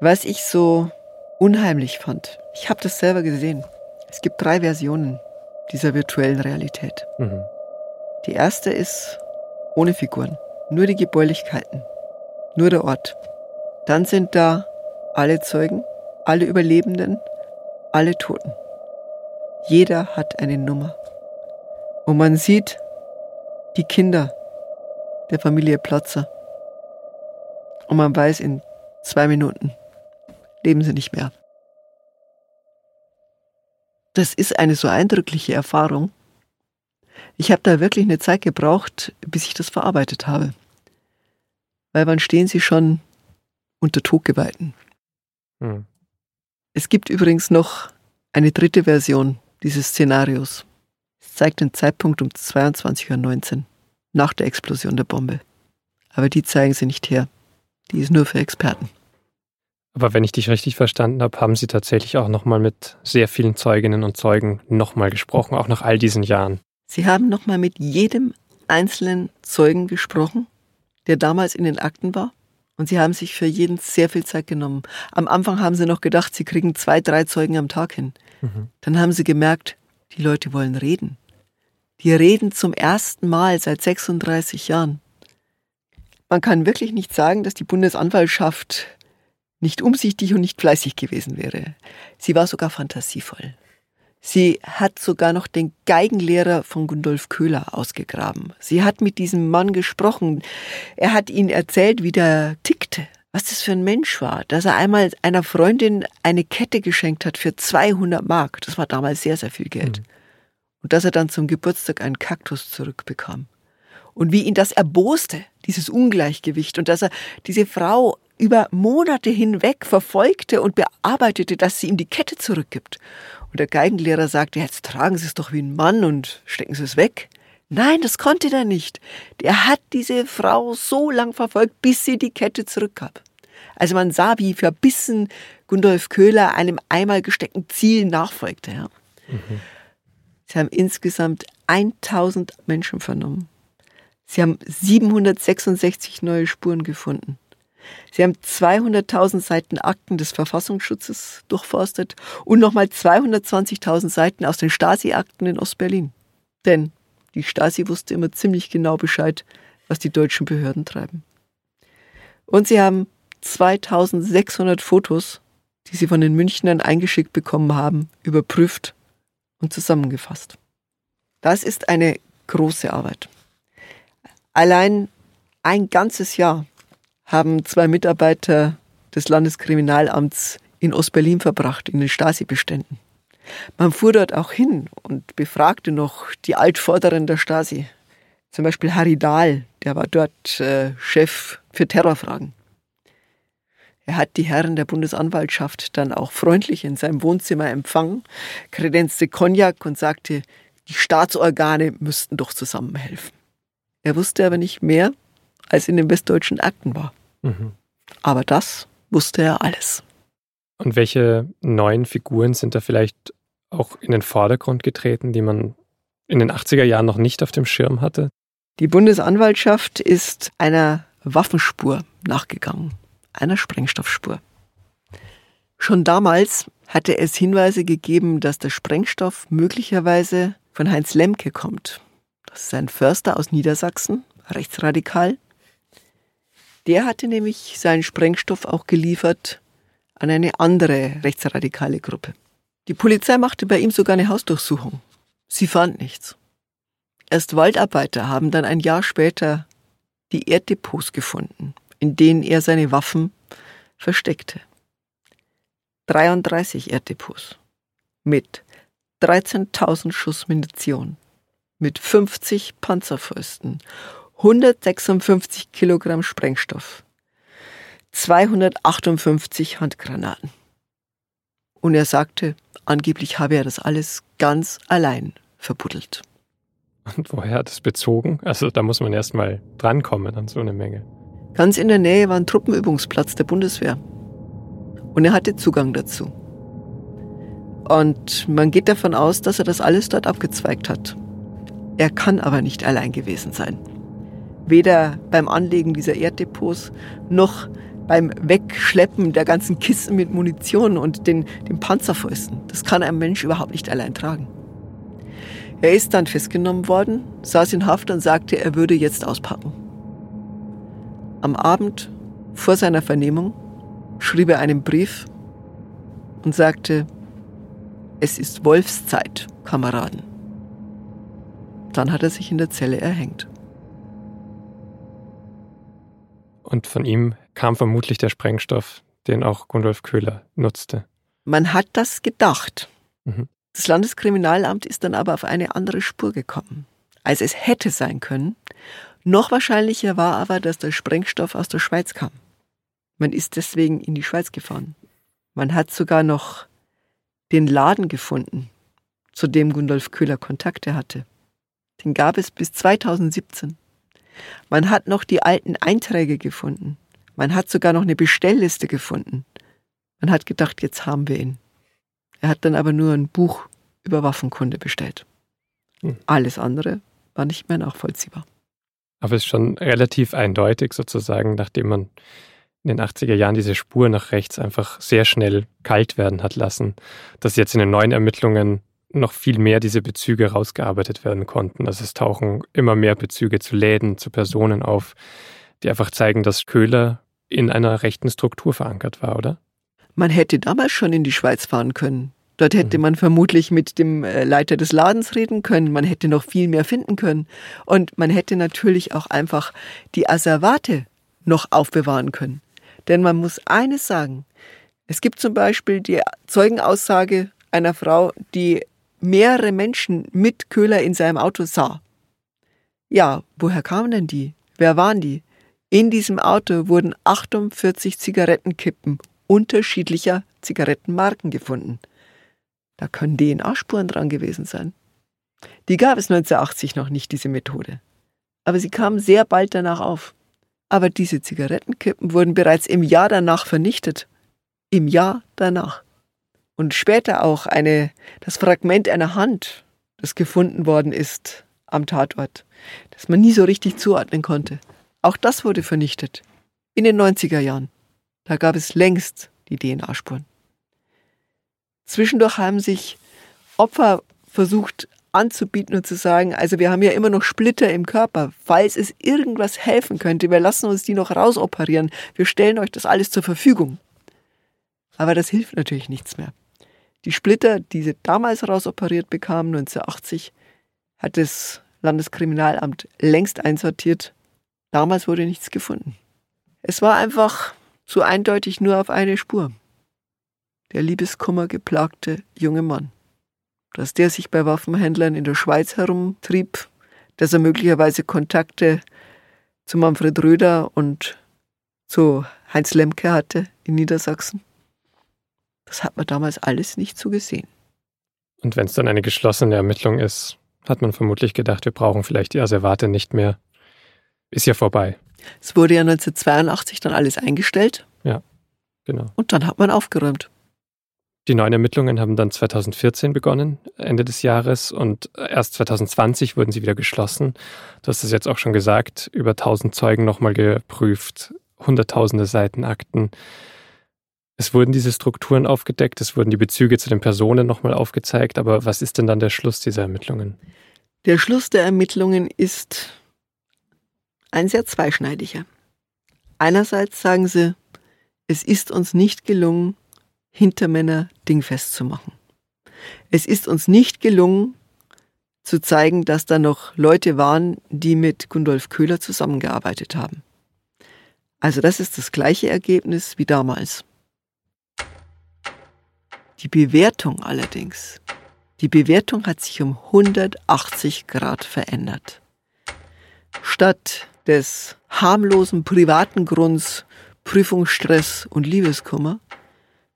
Was ich so unheimlich fand, ich habe das selber gesehen. Es gibt drei Versionen dieser virtuellen Realität. Mhm. Die erste ist ohne Figuren, nur die Gebäulichkeiten, nur der Ort. Dann sind da alle Zeugen, alle Überlebenden, alle Toten. Jeder hat eine Nummer. Und man sieht die Kinder der Familie Platzer. Und man weiß, in zwei Minuten leben sie nicht mehr. Das ist eine so eindrückliche Erfahrung. Ich habe da wirklich eine Zeit gebraucht, bis ich das verarbeitet habe. Weil wann stehen sie schon unter Todgeweihten? Mhm. Es gibt übrigens noch eine dritte Version dieses Szenarios. Es zeigt den Zeitpunkt um 22.19 Uhr, nach der Explosion der Bombe. Aber die zeigen sie nicht her. Die ist nur für Experten. Aber wenn ich dich richtig verstanden habe, haben Sie tatsächlich auch nochmal mit sehr vielen Zeuginnen und Zeugen nochmal gesprochen, auch nach all diesen Jahren. Sie haben nochmal mit jedem einzelnen Zeugen gesprochen, der damals in den Akten war. Und sie haben sich für jeden sehr viel Zeit genommen. Am Anfang haben sie noch gedacht, sie kriegen zwei, drei Zeugen am Tag hin. Mhm. Dann haben sie gemerkt, die Leute wollen reden. Die reden zum ersten Mal seit 36 Jahren. Man kann wirklich nicht sagen, dass die Sie hat sogar noch den Geigenlehrer von Gundolf Köhler ausgegraben. Sie hat mit diesem Mann gesprochen. Er hat ihnen erzählt, wie der tickte, was das für ein Mensch war, dass er einmal einer Freundin eine Kette geschenkt hat für 200 Mark. Das war damals sehr, sehr viel Geld. Mhm. Und dass er dann zum Geburtstag einen Kaktus zurückbekam. Und wie ihn das erboste, dieses Ungleichgewicht. Und dass er diese Frau über Monate hinweg verfolgte und bearbeitete, dass sie ihm die Kette zurückgibt. Und der Geigenlehrer sagte, jetzt tragen Sie es doch wie ein Mann und stecken Sie es weg. Nein, das konnte er nicht. Der hat diese Frau so lang verfolgt, bis sie die Kette zurückgab. Also man sah, wie verbissen Gundolf Köhler einem einmal gesteckten Ziel nachfolgte. Ja. Mhm. Sie haben insgesamt 1000 Menschen vernommen. Sie haben 766 neue Spuren gefunden. Sie haben 200.000 Seiten Akten des Verfassungsschutzes durchforstet und nochmal 220.000 Seiten aus den Stasi-Akten in Ostberlin. Denn die Stasi wusste immer ziemlich genau Bescheid, was die deutschen Behörden treiben. Und sie haben 2600 Fotos, die sie von den Münchnern eingeschickt bekommen haben, überprüft und zusammengefasst. Das ist eine große Arbeit. Allein ein ganzes Jahr haben zwei Mitarbeiter des Landeskriminalamts in Ostberlin verbracht, in den Stasi-Beständen. Man fuhr dort auch hin und befragte noch die Altvorderen der Stasi. Zum Beispiel Harry Dahl, der war dort äh, Chef für Terrorfragen. Er hat die Herren der Bundesanwaltschaft dann auch freundlich in seinem Wohnzimmer empfangen, kredenzte Cognac und sagte, die Staatsorgane müssten doch zusammenhelfen. Er wusste aber nicht mehr, als in den westdeutschen Akten war. Mhm. Aber das wusste er alles. Und welche neuen Figuren sind da vielleicht auch in den Vordergrund getreten, die man in den 80er Jahren noch nicht auf dem Schirm hatte? Die Bundesanwaltschaft ist einer Waffenspur nachgegangen, einer Sprengstoffspur. Schon damals hatte es Hinweise gegeben, dass der Sprengstoff möglicherweise von Heinz Lemke kommt. Das ist ein Förster aus Niedersachsen, rechtsradikal, der hatte nämlich seinen Sprengstoff auch geliefert an eine andere rechtsradikale Gruppe. Die Polizei machte bei ihm sogar eine Hausdurchsuchung. Sie fand nichts. Erst Waldarbeiter haben dann ein Jahr später die Erddepots gefunden, in denen er seine Waffen versteckte. 33 Erddepots mit 13.000 Schuss Munition, mit 50 Panzerfäusten 156 Kilogramm Sprengstoff, 258 Handgranaten. Und er sagte, angeblich habe er das alles ganz allein verbuddelt. Und woher hat es bezogen? Also da muss man erst mal drankommen an so eine Menge. Ganz in der Nähe war ein Truppenübungsplatz der Bundeswehr. Und er hatte Zugang dazu. Und man geht davon aus, dass er das alles dort abgezweigt hat. Er kann aber nicht allein gewesen sein weder beim Anlegen dieser Erddepots noch beim Wegschleppen der ganzen Kisten mit Munition und den, den Panzerfäusten. Das kann ein Mensch überhaupt nicht allein tragen. Er ist dann festgenommen worden, saß in Haft und sagte, er würde jetzt auspacken. Am Abend vor seiner Vernehmung schrieb er einen Brief und sagte, es ist Wolfszeit, Kameraden. Dann hat er sich in der Zelle erhängt. Und von ihm kam vermutlich der Sprengstoff, den auch Gundolf Köhler nutzte. Man hat das gedacht. Mhm. Das Landeskriminalamt ist dann aber auf eine andere Spur gekommen, als es hätte sein können. Noch wahrscheinlicher war aber, dass der Sprengstoff aus der Schweiz kam. Man ist deswegen in die Schweiz gefahren. Man hat sogar noch den Laden gefunden, zu dem Gundolf Köhler Kontakte hatte. Den gab es bis 2017. Man hat noch die alten Einträge gefunden. Man hat sogar noch eine Bestellliste gefunden. Man hat gedacht, jetzt haben wir ihn. Er hat dann aber nur ein Buch über Waffenkunde bestellt. Hm. Alles andere war nicht mehr nachvollziehbar. Aber es ist schon relativ eindeutig sozusagen, nachdem man in den 80er Jahren diese Spur nach rechts einfach sehr schnell kalt werden hat lassen, dass jetzt in den neuen Ermittlungen noch viel mehr diese Bezüge rausgearbeitet werden konnten. Also es tauchen immer mehr Bezüge zu Läden, zu Personen auf, die einfach zeigen, dass Köhler in einer rechten Struktur verankert war, oder? Man hätte damals schon in die Schweiz fahren können. Dort hätte mhm. man vermutlich mit dem äh, Leiter des Ladens reden können. Man hätte noch viel mehr finden können. Und man hätte natürlich auch einfach die Asservate noch aufbewahren können. Denn man muss eines sagen. Es gibt zum Beispiel die Zeugenaussage einer Frau, die mehrere Menschen mit Köhler in seinem Auto sah. Ja, woher kamen denn die? Wer waren die? In diesem Auto wurden 48 Zigarettenkippen unterschiedlicher Zigarettenmarken gefunden. Da können DNA-Spuren dran gewesen sein. Die gab es 1980 noch nicht, diese Methode. Aber sie kam sehr bald danach auf. Aber diese Zigarettenkippen wurden bereits im Jahr danach vernichtet. Im Jahr danach. Und später auch eine, das Fragment einer Hand, das gefunden worden ist am Tatort, das man nie so richtig zuordnen konnte. Auch das wurde vernichtet. In den 90er Jahren. Da gab es längst die DNA-Spuren. Zwischendurch haben sich Opfer versucht anzubieten und zu sagen, also wir haben ja immer noch Splitter im Körper, falls es irgendwas helfen könnte, wir lassen uns die noch rausoperieren, wir stellen euch das alles zur Verfügung. Aber das hilft natürlich nichts mehr. Die Splitter, die sie damals rausoperiert bekamen, 1980, hat das Landeskriminalamt längst einsortiert Damals wurde nichts gefunden. Es war einfach so eindeutig nur auf eine Spur. Der Liebeskummer geplagte junge Mann. Dass der sich bei Waffenhändlern in der Schweiz herumtrieb, dass er möglicherweise Kontakte zu Manfred Röder und zu Heinz Lemke hatte in Niedersachsen. Das hat man damals alles nicht so gesehen. Und wenn es dann eine geschlossene Ermittlung ist, hat man vermutlich gedacht, wir brauchen vielleicht die Asservate nicht mehr ist ja vorbei. Es wurde ja 1982 dann alles eingestellt. Ja, genau. Und dann hat man aufgeräumt. Die neuen Ermittlungen haben dann 2014 begonnen, Ende des Jahres, und erst 2020 wurden sie wieder geschlossen. Du hast es jetzt auch schon gesagt, über 1000 Zeugen nochmal geprüft, hunderttausende Seiten Akten. Es wurden diese Strukturen aufgedeckt, es wurden die Bezüge zu den Personen nochmal aufgezeigt, aber was ist denn dann der Schluss dieser Ermittlungen? Der Schluss der Ermittlungen ist ein sehr zweischneidiger. Einerseits sagen sie, es ist uns nicht gelungen, Hintermänner dingfest zu machen. Es ist uns nicht gelungen, zu zeigen, dass da noch Leute waren, die mit Gundolf Köhler zusammengearbeitet haben. Also das ist das gleiche Ergebnis wie damals. Die Bewertung allerdings, die Bewertung hat sich um 180 Grad verändert. Statt des harmlosen privaten Grunds Prüfungsstress und Liebeskummer,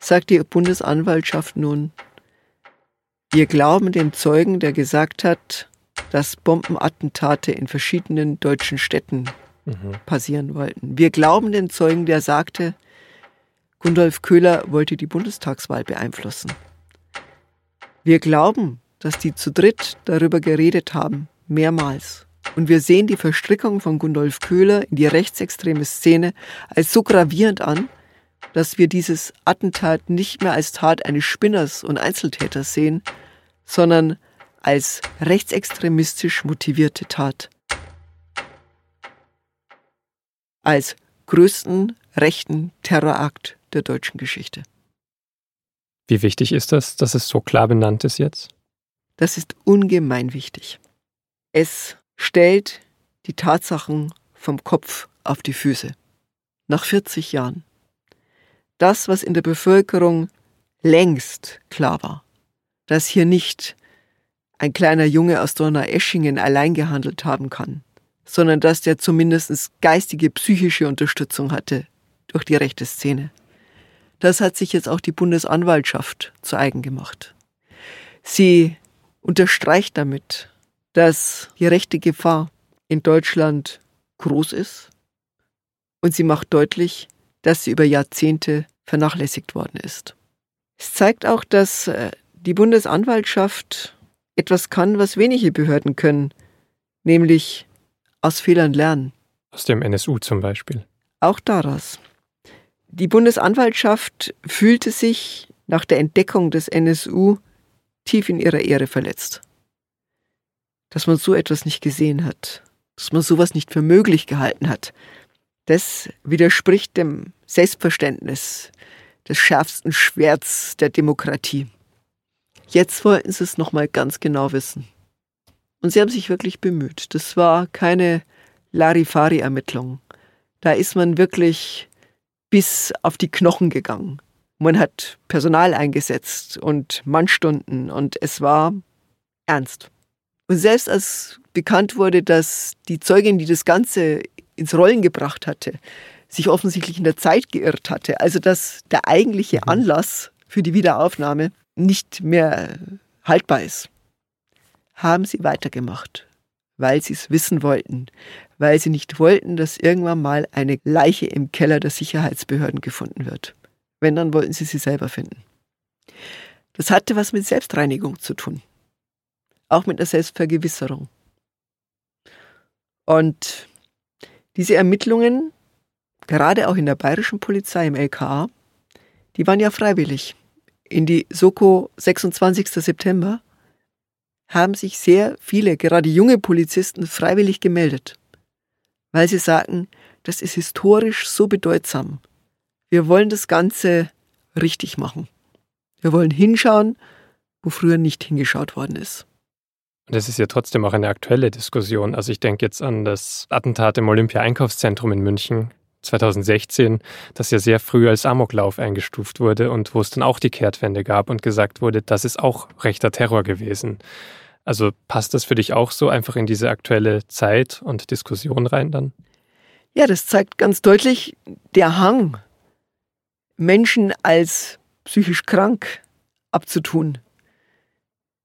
sagt die Bundesanwaltschaft nun, wir glauben dem Zeugen, der gesagt hat, dass Bombenattentate in verschiedenen deutschen Städten mhm. passieren wollten. Wir glauben dem Zeugen, der sagte, Gundolf Köhler wollte die Bundestagswahl beeinflussen. Wir glauben, dass die zu dritt darüber geredet haben, mehrmals. Und wir sehen die Verstrickung von Gundolf Köhler in die rechtsextreme Szene als so gravierend an, dass wir dieses Attentat nicht mehr als Tat eines Spinners und Einzeltäters sehen, sondern als rechtsextremistisch motivierte Tat. Als größten rechten Terrorakt der deutschen Geschichte. Wie wichtig ist das, dass es so klar benannt ist jetzt? Das ist ungemein wichtig. Es stellt die Tatsachen vom Kopf auf die Füße. Nach 40 Jahren. Das, was in der Bevölkerung längst klar war, dass hier nicht ein kleiner Junge aus Donaueschingen allein gehandelt haben kann, sondern dass der zumindest geistige, psychische Unterstützung hatte durch die rechte Szene. Das hat sich jetzt auch die Bundesanwaltschaft zu eigen gemacht. Sie unterstreicht damit, dass die rechte Gefahr in Deutschland groß ist und sie macht deutlich, dass sie über Jahrzehnte vernachlässigt worden ist. Es zeigt auch, dass äh, die Bundesanwaltschaft etwas kann, was wenige Behörden können, nämlich aus Fehlern lernen. Aus dem NSU zum Beispiel. Auch daraus. Die Bundesanwaltschaft fühlte sich nach der Entdeckung des NSU tief in ihrer Ehre verletzt dass man so etwas nicht gesehen hat, dass man sowas nicht für möglich gehalten hat. Das widerspricht dem Selbstverständnis des schärfsten Schwerts der Demokratie. Jetzt wollten sie es nochmal ganz genau wissen. Und sie haben sich wirklich bemüht. Das war keine Larifari-Ermittlung. Da ist man wirklich bis auf die Knochen gegangen. Man hat Personal eingesetzt und Mannstunden und es war ernst. Und selbst als bekannt wurde, dass die Zeugin, die das Ganze ins Rollen gebracht hatte, sich offensichtlich in der Zeit geirrt hatte, also dass der eigentliche mhm. Anlass für die Wiederaufnahme nicht mehr haltbar ist, haben sie weitergemacht, weil sie es wissen wollten, weil sie nicht wollten, dass irgendwann mal eine Leiche im Keller der Sicherheitsbehörden gefunden wird. Wenn, dann wollten sie sie selber finden. Das hatte was mit Selbstreinigung zu tun. Auch mit einer Selbstvergewisserung. Und diese Ermittlungen, gerade auch in der bayerischen Polizei im LKA, die waren ja freiwillig. In die Soko 26. September haben sich sehr viele, gerade junge Polizisten, freiwillig gemeldet, weil sie sagen, das ist historisch so bedeutsam. Wir wollen das Ganze richtig machen. Wir wollen hinschauen, wo früher nicht hingeschaut worden ist. Das ist ja trotzdem auch eine aktuelle Diskussion. Also ich denke jetzt an das Attentat im Olympia-Einkaufszentrum in München 2016, das ja sehr früh als Amoklauf eingestuft wurde und wo es dann auch die Kehrtwende gab und gesagt wurde, das ist auch rechter Terror gewesen. Also passt das für dich auch so einfach in diese aktuelle Zeit und Diskussion rein dann? Ja, das zeigt ganz deutlich der Hang, Menschen als psychisch krank abzutun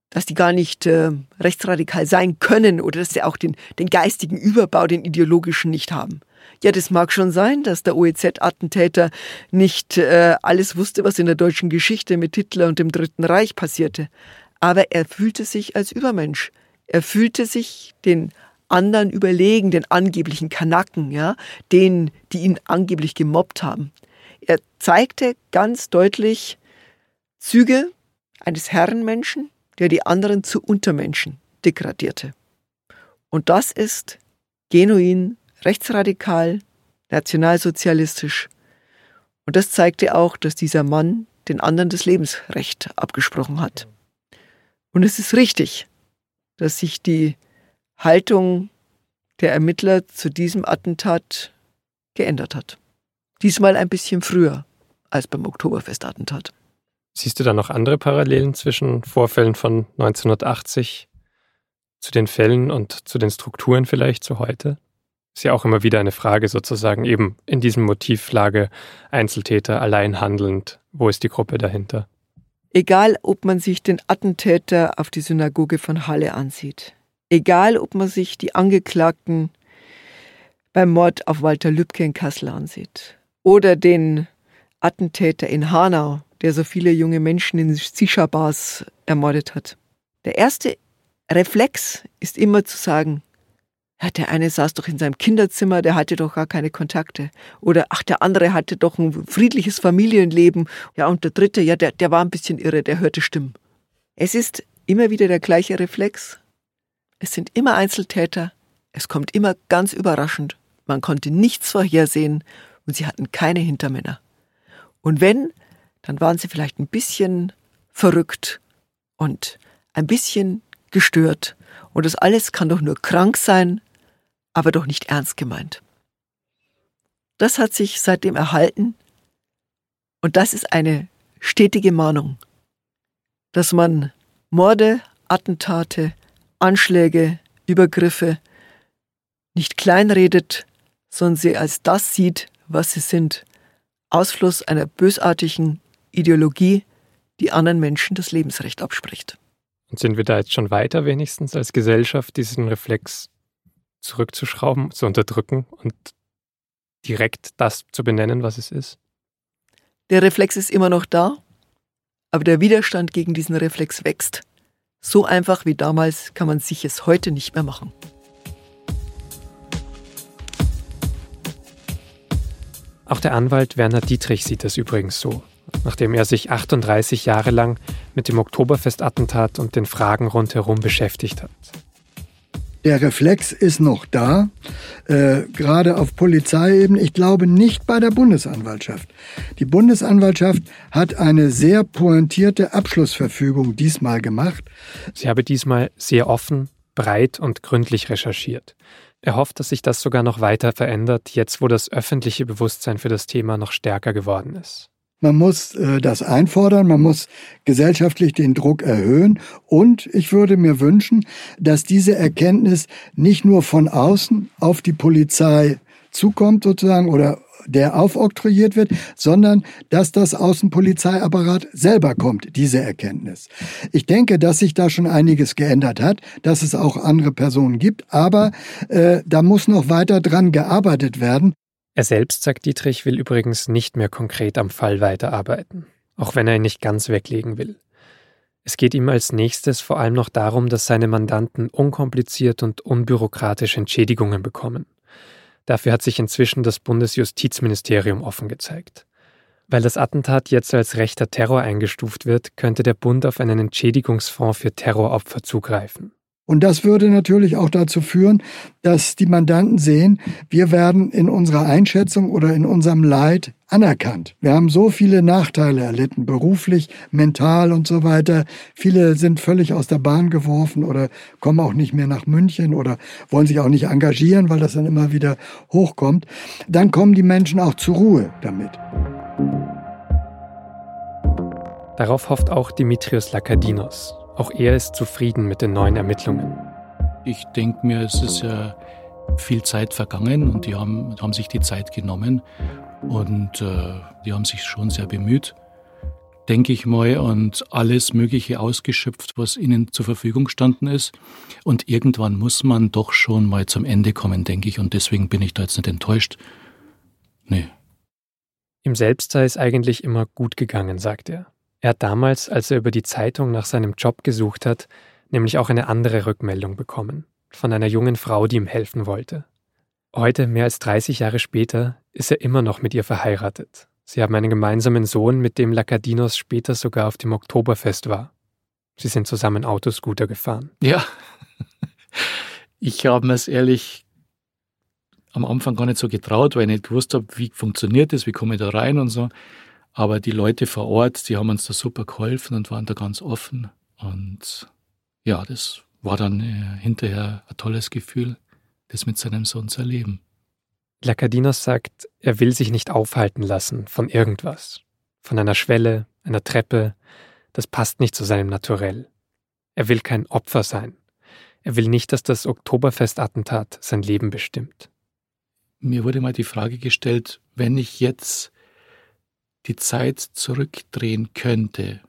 dass die gar nicht äh, rechtsradikal sein können oder dass sie auch den, den geistigen Überbau, den ideologischen nicht haben. Ja, das mag schon sein, dass der OEZ-Attentäter nicht äh, alles wusste, was in der deutschen Geschichte mit Hitler und dem Dritten Reich passierte. Aber er fühlte sich als Übermensch. Er fühlte sich den anderen überlegen, den angeblichen Kanaken, ja, denen, die ihn angeblich gemobbt haben. Er zeigte ganz deutlich Züge eines Herrenmenschen, der die anderen zu Untermenschen degradierte. Und das ist genuin rechtsradikal, nationalsozialistisch. Und das zeigte auch, dass dieser Mann den anderen das Lebensrecht abgesprochen hat. Und es ist richtig, dass sich die Haltung der Ermittler zu diesem Attentat geändert hat. Diesmal ein bisschen früher als beim Oktoberfestattentat. Siehst du da noch andere Parallelen zwischen Vorfällen von 1980 zu den Fällen und zu den Strukturen vielleicht zu heute? Ist ja auch immer wieder eine Frage sozusagen eben in diesem Motivlage Einzeltäter allein handelnd. Wo ist die Gruppe dahinter? Egal, ob man sich den Attentäter auf die Synagoge von Halle ansieht, egal, ob man sich die Angeklagten beim Mord auf Walter Lübcke in Kassel ansieht oder den Attentäter in Hanau der so viele junge Menschen in Shisha-Bars ermordet hat. Der erste Reflex ist immer zu sagen, ja, der eine saß doch in seinem Kinderzimmer, der hatte doch gar keine Kontakte. Oder ach, der andere hatte doch ein friedliches Familienleben. Ja, und der dritte, ja, der, der war ein bisschen irre, der hörte Stimmen. Es ist immer wieder der gleiche Reflex. Es sind immer Einzeltäter. Es kommt immer ganz überraschend. Man konnte nichts vorhersehen und sie hatten keine Hintermänner. Und wenn, dann waren sie vielleicht ein bisschen verrückt und ein bisschen gestört. Und das alles kann doch nur krank sein, aber doch nicht ernst gemeint. Das hat sich seitdem erhalten und das ist eine stetige Mahnung, dass man Morde, Attentate, Anschläge, Übergriffe nicht kleinredet, sondern sie als das sieht, was sie sind. Ausfluss einer bösartigen Ideologie, die anderen Menschen das Lebensrecht abspricht. Und sind wir da jetzt schon weiter wenigstens als Gesellschaft, diesen Reflex zurückzuschrauben, zu unterdrücken und direkt das zu benennen, was es ist? Der Reflex ist immer noch da, aber der Widerstand gegen diesen Reflex wächst. So einfach wie damals kann man sich es heute nicht mehr machen. Auch der Anwalt Werner Dietrich sieht das übrigens so nachdem er sich 38 Jahre lang mit dem Oktoberfestattentat und den Fragen rundherum beschäftigt hat. Der Reflex ist noch da, äh, gerade auf Polizeiebene. Ich glaube nicht bei der Bundesanwaltschaft. Die Bundesanwaltschaft hat eine sehr pointierte Abschlussverfügung diesmal gemacht. Sie habe diesmal sehr offen, breit und gründlich recherchiert. Er hofft, dass sich das sogar noch weiter verändert, jetzt wo das öffentliche Bewusstsein für das Thema noch stärker geworden ist. Man muss äh, das einfordern, man muss gesellschaftlich den Druck erhöhen und ich würde mir wünschen, dass diese Erkenntnis nicht nur von außen auf die Polizei zukommt sozusagen oder der aufoktroyiert wird, sondern dass das Außenpolizeiapparat selber kommt, diese Erkenntnis. Ich denke, dass sich da schon einiges geändert hat, dass es auch andere Personen gibt, aber äh, da muss noch weiter dran gearbeitet werden. Er selbst, sagt Dietrich, will übrigens nicht mehr konkret am Fall weiterarbeiten, auch wenn er ihn nicht ganz weglegen will. Es geht ihm als nächstes vor allem noch darum, dass seine Mandanten unkompliziert und unbürokratisch Entschädigungen bekommen. Dafür hat sich inzwischen das Bundesjustizministerium offen gezeigt. Weil das Attentat jetzt als rechter Terror eingestuft wird, könnte der Bund auf einen Entschädigungsfonds für Terroropfer zugreifen. Und das würde natürlich auch dazu führen, dass die Mandanten sehen, wir werden in unserer Einschätzung oder in unserem Leid anerkannt. Wir haben so viele Nachteile erlitten, beruflich, mental und so weiter. Viele sind völlig aus der Bahn geworfen oder kommen auch nicht mehr nach München oder wollen sich auch nicht engagieren, weil das dann immer wieder hochkommt. Dann kommen die Menschen auch zur Ruhe damit. Darauf hofft auch Dimitrios Lakadinos, auch er ist zufrieden mit den neuen Ermittlungen. Ich denke mir, es ist ja viel Zeit vergangen und die haben, haben sich die Zeit genommen und äh, die haben sich schon sehr bemüht, denke ich mal, und alles Mögliche ausgeschöpft, was ihnen zur Verfügung gestanden ist. Und irgendwann muss man doch schon mal zum Ende kommen, denke ich, und deswegen bin ich da jetzt nicht enttäuscht. Nee. Ihm selbst sei es eigentlich immer gut gegangen, sagt er. Er hat damals, als er über die Zeitung nach seinem Job gesucht hat, nämlich auch eine andere Rückmeldung bekommen, von einer jungen Frau, die ihm helfen wollte. Heute, mehr als 30 Jahre später, ist er immer noch mit ihr verheiratet. Sie haben einen gemeinsamen Sohn, mit dem Lakadinos später sogar auf dem Oktoberfest war. Sie sind zusammen Autoscooter gefahren. Ja, ich habe mir es ehrlich am Anfang gar nicht so getraut, weil ich nicht gewusst habe, wie funktioniert das, wie komme ich da rein und so. Aber die Leute vor Ort, die haben uns da super geholfen und waren da ganz offen. Und ja, das war dann äh, hinterher ein tolles Gefühl, das mit seinem Sohn zu erleben. Lakadinos sagt, er will sich nicht aufhalten lassen von irgendwas. Von einer Schwelle, einer Treppe. Das passt nicht zu seinem Naturell. Er will kein Opfer sein. Er will nicht, dass das Oktoberfestattentat sein Leben bestimmt. Mir wurde mal die Frage gestellt, wenn ich jetzt die Zeit zurückdrehen könnte,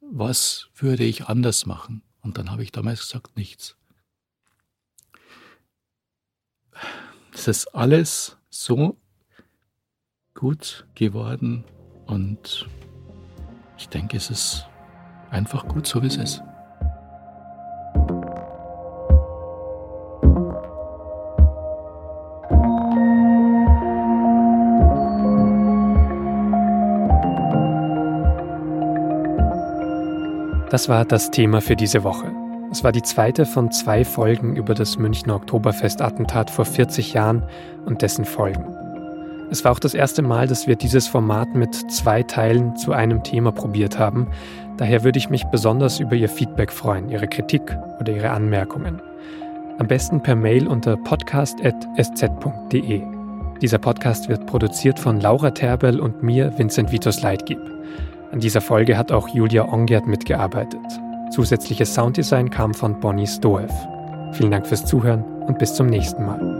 was würde ich anders machen? Und dann habe ich damals gesagt, nichts. Es ist alles so gut geworden und ich denke, es ist einfach gut so, wie es ist. Das war das Thema für diese Woche. Es war die zweite von zwei Folgen über das Münchner Oktoberfest-Attentat vor 40 Jahren und dessen Folgen. Es war auch das erste Mal, dass wir dieses Format mit zwei Teilen zu einem Thema probiert haben. Daher würde ich mich besonders über Ihr Feedback freuen, Ihre Kritik oder Ihre Anmerkungen. Am besten per Mail unter podcast.sz.de. Dieser Podcast wird produziert von Laura Terbel und mir, Vincent Vitus Leitgeb. An dieser Folge hat auch Julia Ongert mitgearbeitet. Zusätzliches Sounddesign kam von Bonnie Stoev. Vielen Dank fürs Zuhören und bis zum nächsten Mal.